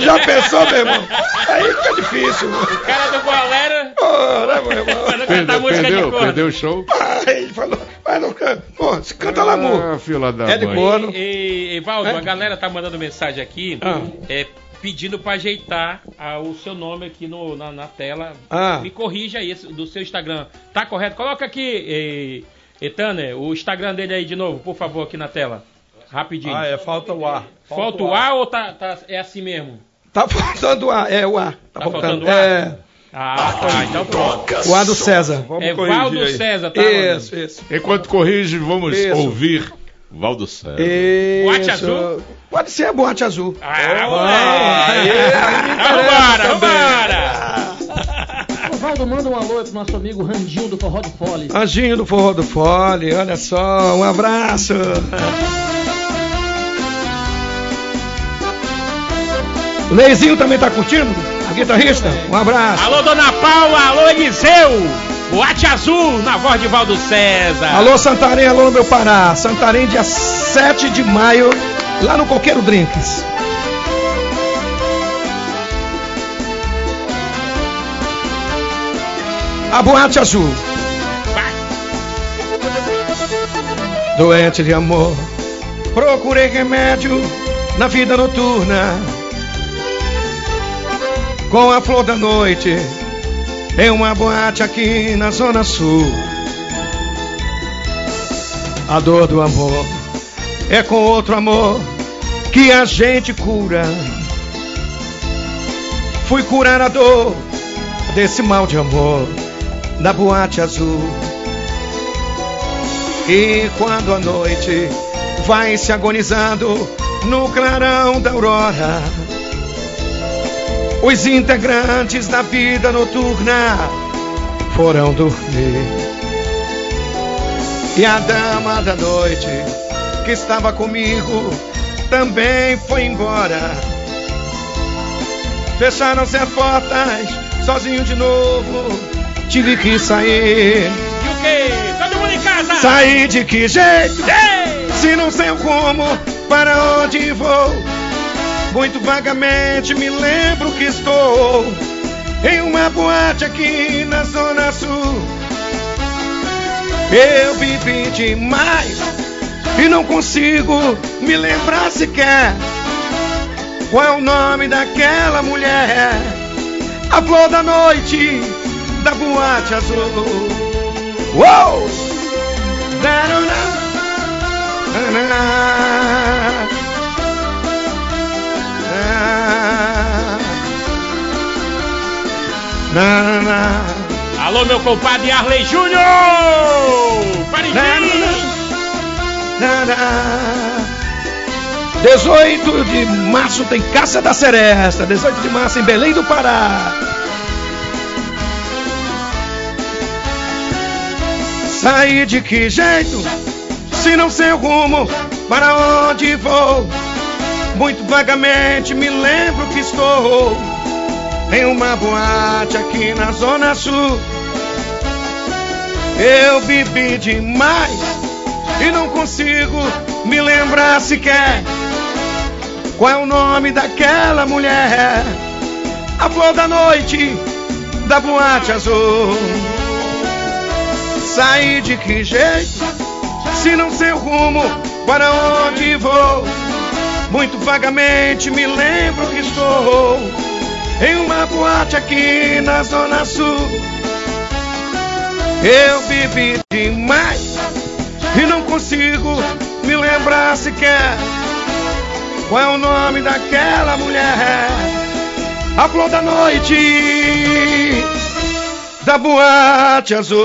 Já pensou, meu irmão? Aí fica difícil. O cara do galera Ô, né, meu irmão? Perdeu, música de perdeu, perdeu o show? Aí ele falou, mas não canta. Pô, se canta lá, amor. Ah, fila da É de corno. E, e, Valdo, É? a galera tá mandando mensagem aqui, Ah. é, pedindo pra ajeitar ah, o seu nome aqui no- na, na tela. Ah. Me corrija aí do seu Instagram. Tá correto? Coloca aqui, eh, o Instagram dele aí de novo, por favor, aqui na tela. Rapidinho. Ah, é, falta o ar. Falta o ar ou tá, tá- é assim mesmo? Tá faltando o ar, é o ar. Tá, Tá faltando. faltando o ar? É, Ah, tá, então pronto. o ar do César. Vamos É corrigir Valdo aí. César, tá? Isso, isso. Enquanto corrige, vamos Isso. ouvir Valdo César. Boate Isso. azul? Pode ser a boate azul. Ah, moleque! Vambora, vambora! Valdo, manda um alô aí pro nosso amigo Randinho do Forró de Fole. Anjinho do Forró do Fole, olha só, um abraço. O Neizinho também tá curtindo? A guitarrista? Um abraço. Alô, Dona Paula, alô, Eliseu! Boate Azul, na voz de Valdo César. Alô Santarém, alô meu Pará. Santarém, dia 7 de maio, lá no Coqueiro Drinks. A Boate Azul. Vai. Doente de amor, procurei remédio na vida noturna. Com a flor da noite, em uma boate aqui na Zona Sul. A dor do amor é com outro amor que a gente cura. Fui curar a dor desse mal de amor na boate azul. E quando a noite vai se agonizando no clarão da aurora, os integrantes da vida noturna foram dormir. E a dama da noite que estava comigo também foi embora. Fecharam-se as portas, sozinho de novo, tive que sair. E o quê? Todo mundo em casa! Sair de que jeito? Ei! Se não sei o como, para onde vou? Muito vagamente me lembro que estou em uma boate aqui na Zona Sul. Eu bebi demais e não consigo me lembrar sequer qual é o nome daquela mulher. A flor da noite da boate azul. Uou! Da-da-da. Na-na. Na, na, na. Alô, meu compadre Arley Júnior! Na. 18 de março tem Caça da Seresta. 18 de março em Belém do Pará. Sair de que jeito? Se não sei o rumo, para onde vou? Muito vagamente me lembro que estou em uma boate aqui na Zona Sul. Eu bebi demais e não consigo me lembrar sequer qual é o nome daquela mulher. A flor da noite da boate azul. Sair de que jeito? Se não sei o rumo, para onde vou? Muito vagamente me lembro que estou em uma boate aqui na Zona Sul. Eu bebi demais e não consigo me lembrar sequer qual é o nome daquela mulher. A flor da noite da boate azul.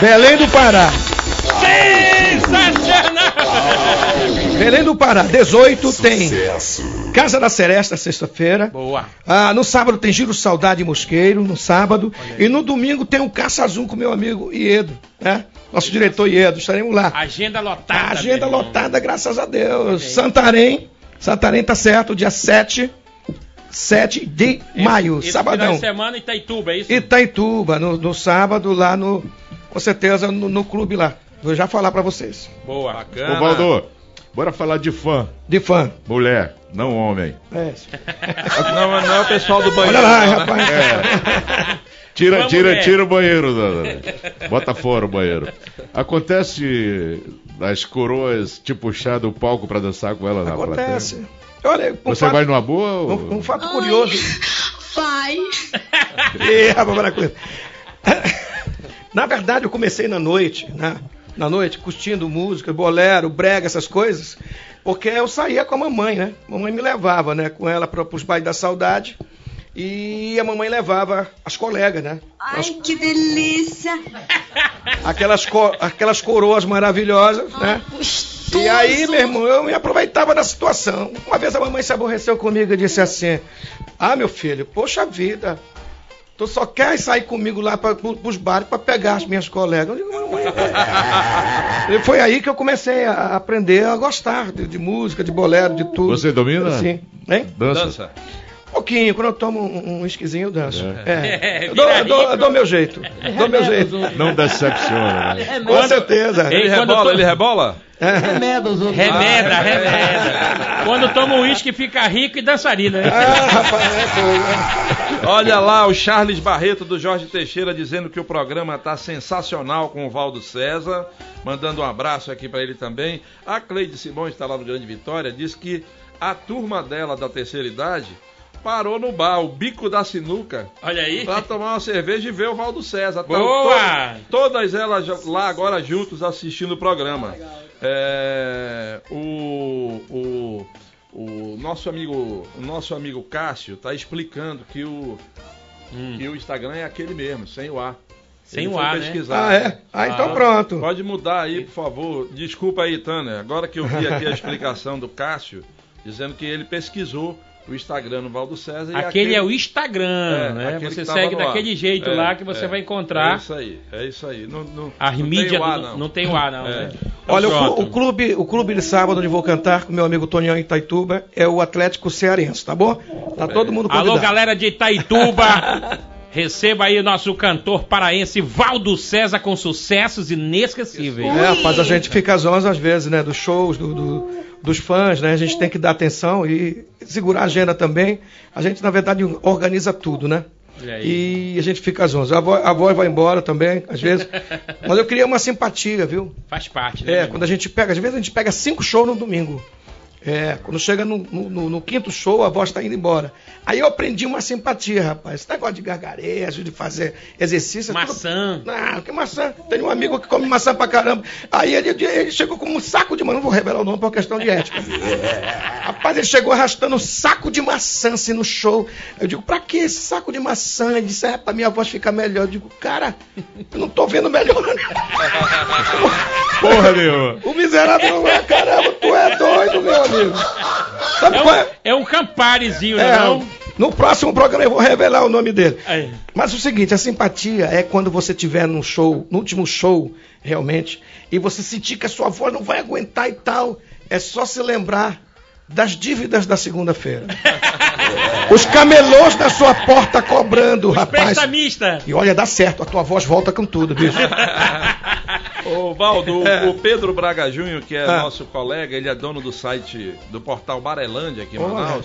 Belém do Pará. Sensacional! Belém do Pará, 18 tem Casa da Seresta, sexta-feira. Boa. Ah, no sábado tem Giro Saudade Mosqueiro, no sábado. E no domingo tem o Caça Azul com meu amigo Iedo, né? Nosso diretor Iedo, estaremos lá. Agenda lotada. A agenda lotada, graças a Deus. Santarém, Santarém tá certo, dia 7, 7 de maio, Esse sabadão. Final de semana Itaituba, é isso? Itaituba, no, no sábado, lá no. Com certeza, no, no clube lá. Vou já falar pra vocês. Boa. Bacana. Ô, Valdo, bora falar de fã. De fã. Mulher, não homem. É. Não, não é o pessoal do banheiro. Olha lá, não, né? rapaz. Tira, Vamos tira, ver. tira o banheiro. Bota fora o banheiro. Acontece das coroas te puxar do palco pra dançar com ela na Acontece. Olha, um plateia? Você fato, vai numa boa? ou- um, um fato curioso. Vai. Ih, rapaz, para com isso. Na verdade, eu comecei na noite, né? Na noite, curtindo música, bolero, brega, essas coisas, porque eu saía com a mamãe, né? Mamãe me levava, né? Com ela para os bailes da saudade. E a mamãe levava as colegas, né? Ai, que delícia! Aquelas, co- aquelas coroas maravilhosas, né? Gostoso. E aí, meu irmão, eu me aproveitava da situação. Uma vez a mamãe se aborreceu comigo e disse assim: Ah, meu filho, poxa vida, tu só quer sair comigo lá para os bares para pegar as minhas colegas. Eu digo. E foi aí que eu comecei a aprender a gostar de, de música, de bolero, de tudo. Você domina? Sim. Hein? Dança? Dança. Um pouquinho, quando eu tomo um, um esquisinho, eu danço. É. É, Eu, dou, eu dou- eu dou meu jeito. Dou meu jeito. Não decepciona, né? É Com certeza. Ele rebola, to- ele rebola? Remeda os outros. Remeda, remeda. Quando toma uísque fica rico e dançarina. né? Ah, rapaz, é, Olha lá o Charles Barreto do Jorge Teixeira dizendo que o programa tá sensacional com o Valdo César. Mandando um abraço aqui para ele também. A Cleide Simões está lá no Grande Vitória, diz que a turma dela da terceira idade parou no bar, o Bico da Sinuca, Olha aí. pra tomar uma cerveja e ver o Valdo César. Boa! to- todas elas lá agora juntos assistindo o programa. É, o, o, o nosso amigo, o nosso amigo Cássio tá explicando que o Hum. que o Instagram é aquele mesmo, sem o A. Sem Ele o A, né? pesquisar. Ah, é? Ah, então Ah. pronto. Pode mudar aí, por favor. Desculpa aí, Tânia. Agora que eu vi aqui a explicação do Cássio, dizendo que ele pesquisou o Instagram no Valdo César. e Aquele é o Instagram, É, né? aquele Você segue ar. daquele jeito É, lá que você é. vai É encontrar. isso aí, é isso aí. Não, não, As não mídias tem o A, do- não. não tem o A, não, É. né? Olha, o, o clube, o clube de sábado onde vou cantar com meu amigo Tonião em Itaituba é o Atlético Cearense, tá bom? Tá todo mundo convidado. Alô, galera de Itaituba! Receba aí o nosso cantor paraense Valdo César com sucessos inesquecíveis. É, rapaz, a gente fica às 11 às vezes, né? Dos shows, do- do- dos fãs, né? A gente tem que dar atenção e segurar a agenda também. A gente, na verdade, organiza tudo, né? Aí. E a gente fica às 11. A voz, a voz vai embora também, às vezes. Mas eu queria uma simpatia, viu? Faz parte, né? É, quando a gente pega, às vezes a gente pega cinco shows no domingo. É, quando chega no, no- no- no quinto show, a voz está indo embora. Aí eu aprendi uma simpatia, rapaz. Esse negócio de gargarejo, de fazer exercício. é tudo- Maçã. Não, que maçã. Tem um amigo que come maçã pra caramba. Aí ele, ele chegou com um saco de maçã. Não vou revelar o nome por questão de ética. Rapaz, ele chegou arrastando um saco de maçã assim no show. Eu digo, pra que esse saco de maçã? Ele disse, é pra minha voz ficar melhor. Eu digo, cara, eu não tô vendo melhor. Porra nenhuma. O miserável, ah, caramba, tu é doido, meu amigo. Sabe É um, é? é um camparezinho, né? É, não? no próximo programa eu vou revelar o nome dele. Aí. Mas o seguinte, a simpatia é quando você estiver num show, no último show, realmente, e você sentir que a sua voz não vai aguentar e tal, é só se lembrar das dívidas da segunda-feira. Os camelôs da sua porta cobrando, rapaz. Prestamista. E olha, dá certo, a tua voz volta com tudo, bicho. Ô, Valdo, o- o Pedro Braga Júnior, que é Ah. nosso colega, ele é dono do site do portal Barelândia aqui em Olha.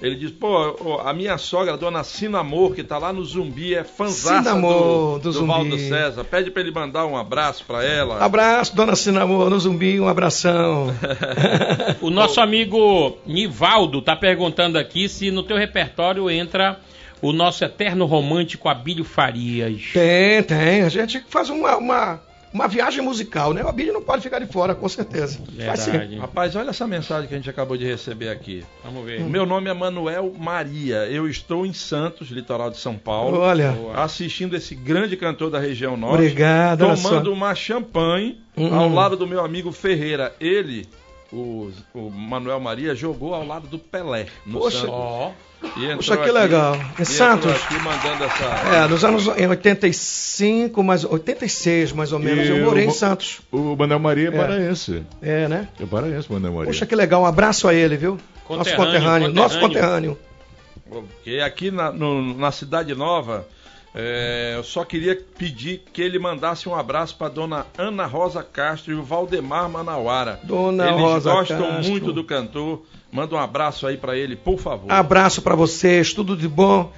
Ele diz, pô, a minha sogra, dona Sinamor, que tá lá no Zumbi, é fãzaça Sinamor, do, do do Zumbi. Valdo César. Pede pra ele mandar um abraço pra ela. Abraço, dona Sinamor, no zumbi, um abração. O nosso amigo Nivaldo tá perguntando aqui se no teu repertório entra o nosso eterno romântico Abílio Farias. Tem, tem. A gente faz uma, uma, uma viagem musical, né? O Abílio não pode ficar de fora, com certeza. Faz sim. Verdade. Rapaz, olha essa mensagem que a gente acabou de receber aqui. Vamos ver. O meu nome é Manuel Maria. Eu estou em Santos, litoral de São Paulo. Olha, assistindo esse grande cantor da região norte, Obrigado, tomando uma champanhe Hum. ao lado do meu amigo Ferreira. Ele, o, o Manuel Maria, jogou ao lado do Pelé no Poxa. Santos. E entrou Poxa, que aqui- legal. Em e Santos? aqui mandando essa. é, nos anos em 85, mais 86 mais ou menos, E eu morei em o- Santos. O Manuel Maria é É. paraense. É, né? É paraense, Manuel Maria. Poxa, que legal. Um abraço a ele, viu? Nosso Conterrâneo, conterrâneo. Nosso conterrâneo. conterrâneo. Porque aqui na, no- na Cidade Nova, é, eu só queria pedir que ele mandasse um abraço para dona Ana Rosa Castro e o Valdemar Manauara. Dona Eles Rosa gostam Castro. muito do cantor. Manda um abraço aí para ele, por favor. Abraço pra vocês, tudo de bom.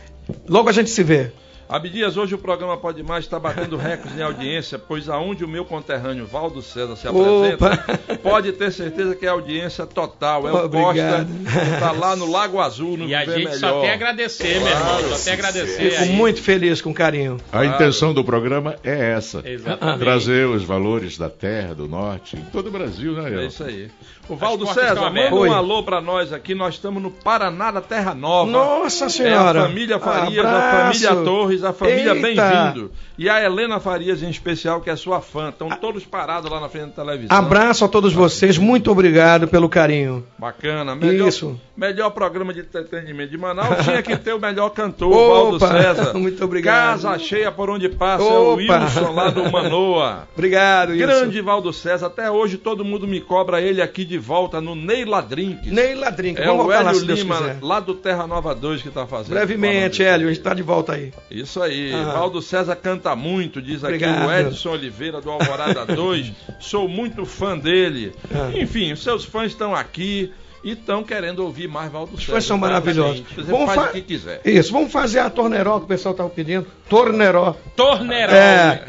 Logo a gente se vê. Abdias, hoje o programa Pode Mais está batendo recordes em audiência, pois aonde o meu conterrâneo Valdo César se apresenta, pode ter certeza que é audiência total. É o. Costa, está lá no Lago Azul, no E a gente Melhor. só tem a agradecer, meu irmão. Só tem a agradecer. Fico aí. muito feliz com carinho. A intenção do programa é essa. Exatamente. Trazer os valores da terra, do norte, em todo o Brasil, né, É Léo? isso aí. O Valdo César, manda um alô pra nós aqui. Nós estamos no Paraná da Terra Nova. Nossa É Senhora. a família Farias, a Abraço. família Torres, a família. Bem-vindo. E a Helena Farias em especial, que é sua fã. Estão todos parados lá na frente da televisão. Abraço a todos vocês, muito obrigado pelo carinho. Bacana. Melhor, Isso. melhor programa de entretenimento de Manaus tinha que ter o melhor cantor, Opa, Valdo César. muito obrigado. Casa cheia por onde passa é o Opa. Wilson lá do Manoa. Obrigado, isso. Grande Valdo César. Até hoje todo mundo me cobra ele aqui de volta no Neila Drinks. Ney Ladrinca, É vamos o lá Hélio Deus Lima, lá do Terra Nova 2 que tá fazendo. Brevemente, Hélio, a gente disso tá de volta aí. aí. Isso aí. Ah. Valdo César canta muito, diz aqui Obrigado. o Edson Oliveira do Alvorada 2. Sou muito fã dele. Ah. Enfim, os seus fãs estão aqui e estão querendo ouvir mais Valdo César. Os fãs são maravilhosos. Você Vamos faz fa- o que quiser. Isso, vamos fazer a torneró que o pessoal tava pedindo. Torneró. Torneirão. É.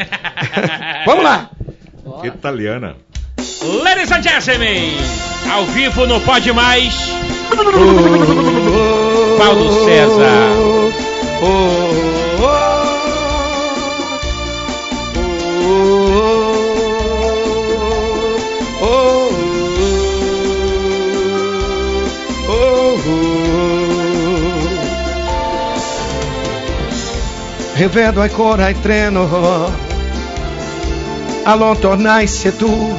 vamos lá. Italiana. Ladies and gentlemen, ao vivo no Pode Mais, Paulo César. Rivedo ancora il treno allontanarsi tu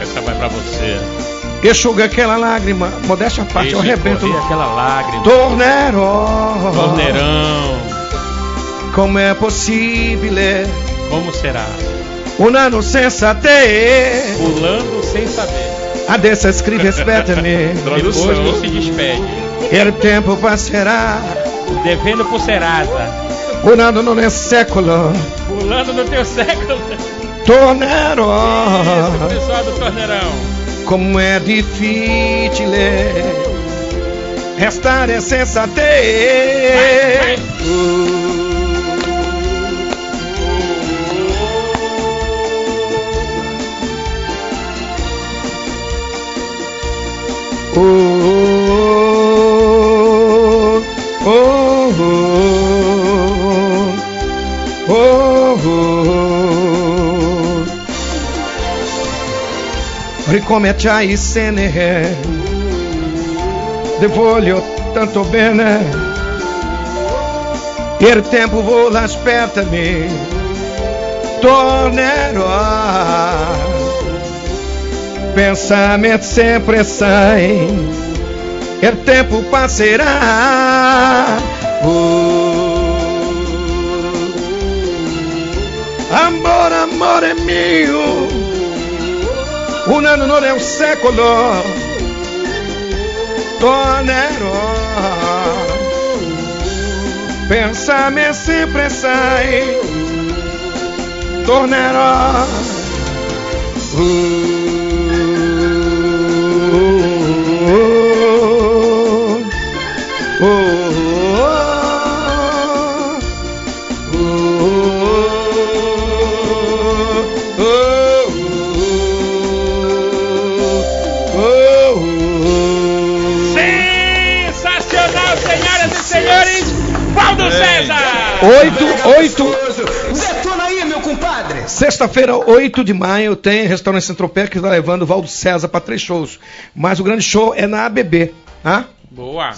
Essa vai pra você. e asciuga aquela lágrima modéstia à parte, eu Deixa arrebento correr aquela lágrima. Tornerò Torneirão. Come è possibile Como será? un anno senza te Pulando sem saber. Adesso scrivi aspettami Depois não se despede. Il tempo passerà Devendo por Serasa. Un anno non è secolo Pulando no teu século. Tornerò Isso, pessoal do Torneirão. Come è difficile Restare senza te Oh, Ricominciai se ne Ti voglio tanto bene. Il tempo vola, aspettami Tornerò Pensamento sempre sai. Il tempo passerà Oh. Amore, amore mio Un anno non è un secolo. Tornerò. Pensame sempre sai. Tornerò. Oh, 8, 8. Detona aí, meu compadre. Sexta-feira, 8 de maio, tem restaurante Centropé que está levando o Valdo César para três shows. Mas o grande show é na ABB, tá? Boa.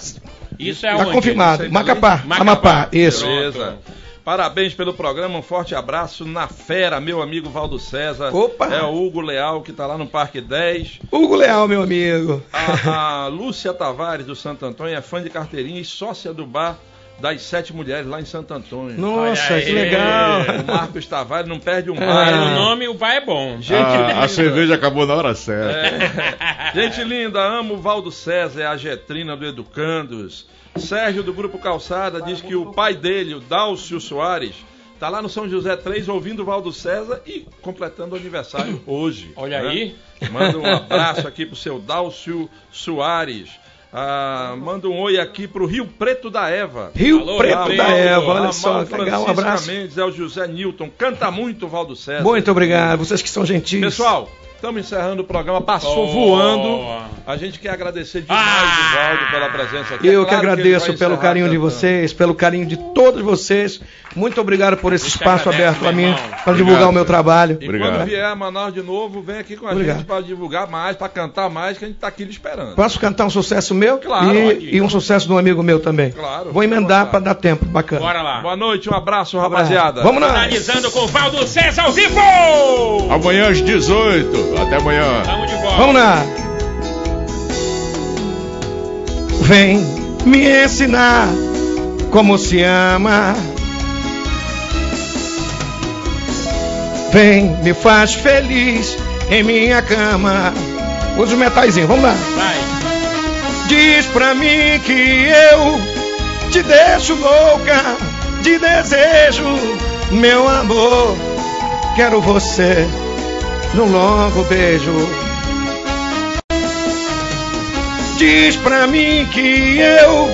Isso é tá onde? confirmado. Tá Macapá, Macapá, Amapá, isso. Beleza. Parabéns pelo programa, um forte abraço na fera, meu amigo Valdo César. Opa! É o Hugo Leal que está lá no Parque 10. Hugo Leal, meu amigo. A, a Lúcia Tavares do Santo Antônio é fã de carteirinha e sócia do bar das Sete Mulheres lá em Santo Antônio. Nossa, que legal. O Marcos Tavares não perde um bar. Ah. nome, o vai é bom. A, a cerveja acabou na hora certa. É. Gente linda, amo o Valdo César, é a Getrina do Educandos. Sérgio do Grupo Calçada diz que o pai dele, o Dálcio Soares, tá lá no São José 3 ouvindo o Valdo César e completando o aniversário hoje. Olha né? aí. Manda um abraço aqui pro seu Dálcio Soares. Ah, manda um oi aqui pro Rio Preto da Eva. Rio Alô, Preto da. Eva, olha só, que legal, um abraço. Mendes, é o José Newton. Canta muito, Valdo César. Muito obrigado, vocês que são gentis. Pessoal, estamos encerrando o programa. Passou Oh. voando. A gente quer agradecer demais Ah. o Valdo pela presença aqui. Eu É que claro ele agradeço vai pelo carinho de vocês, pelo carinho de todos vocês. Muito obrigado por esse espaço agradece, aberto a meu mim para divulgar o meu trabalho. E Obrigado. quando vier a Manaus de novo, vem aqui com a Obrigado. gente para divulgar mais, para cantar mais, que a gente tá aqui lhe esperando. Posso cantar um sucesso meu Claro, e, e um sucesso de um amigo meu também. Claro, Vou emendar para dar tempo, bacana. Bora lá. Boa noite, um abraço, rapaziada. Vamos lá. Finalizando com Valdo César ao vivo! Amanhã às 18. Até amanhã. Tamo de volta. Vamos lá. Vem me ensinar como se ama. Vem, me faz feliz em minha cama. Usa os metaizinhos, vamos lá. Vai. Diz pra mim que eu te deixo louca de desejo, meu amor. Quero você num longo beijo. Diz pra mim que eu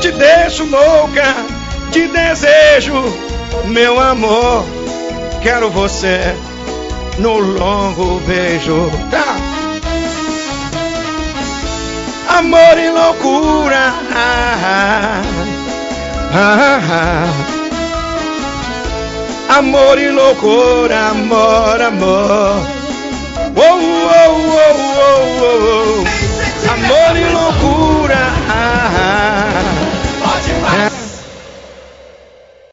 te deixo louca de desejo, meu amor. Quero você no longo beijo. Tá. Amor e loucura. Ah, ah, ah. Amor e loucura, amor, amor. Oh, oh, oh, oh, oh, oh. Amor e loucura. Ah, ah.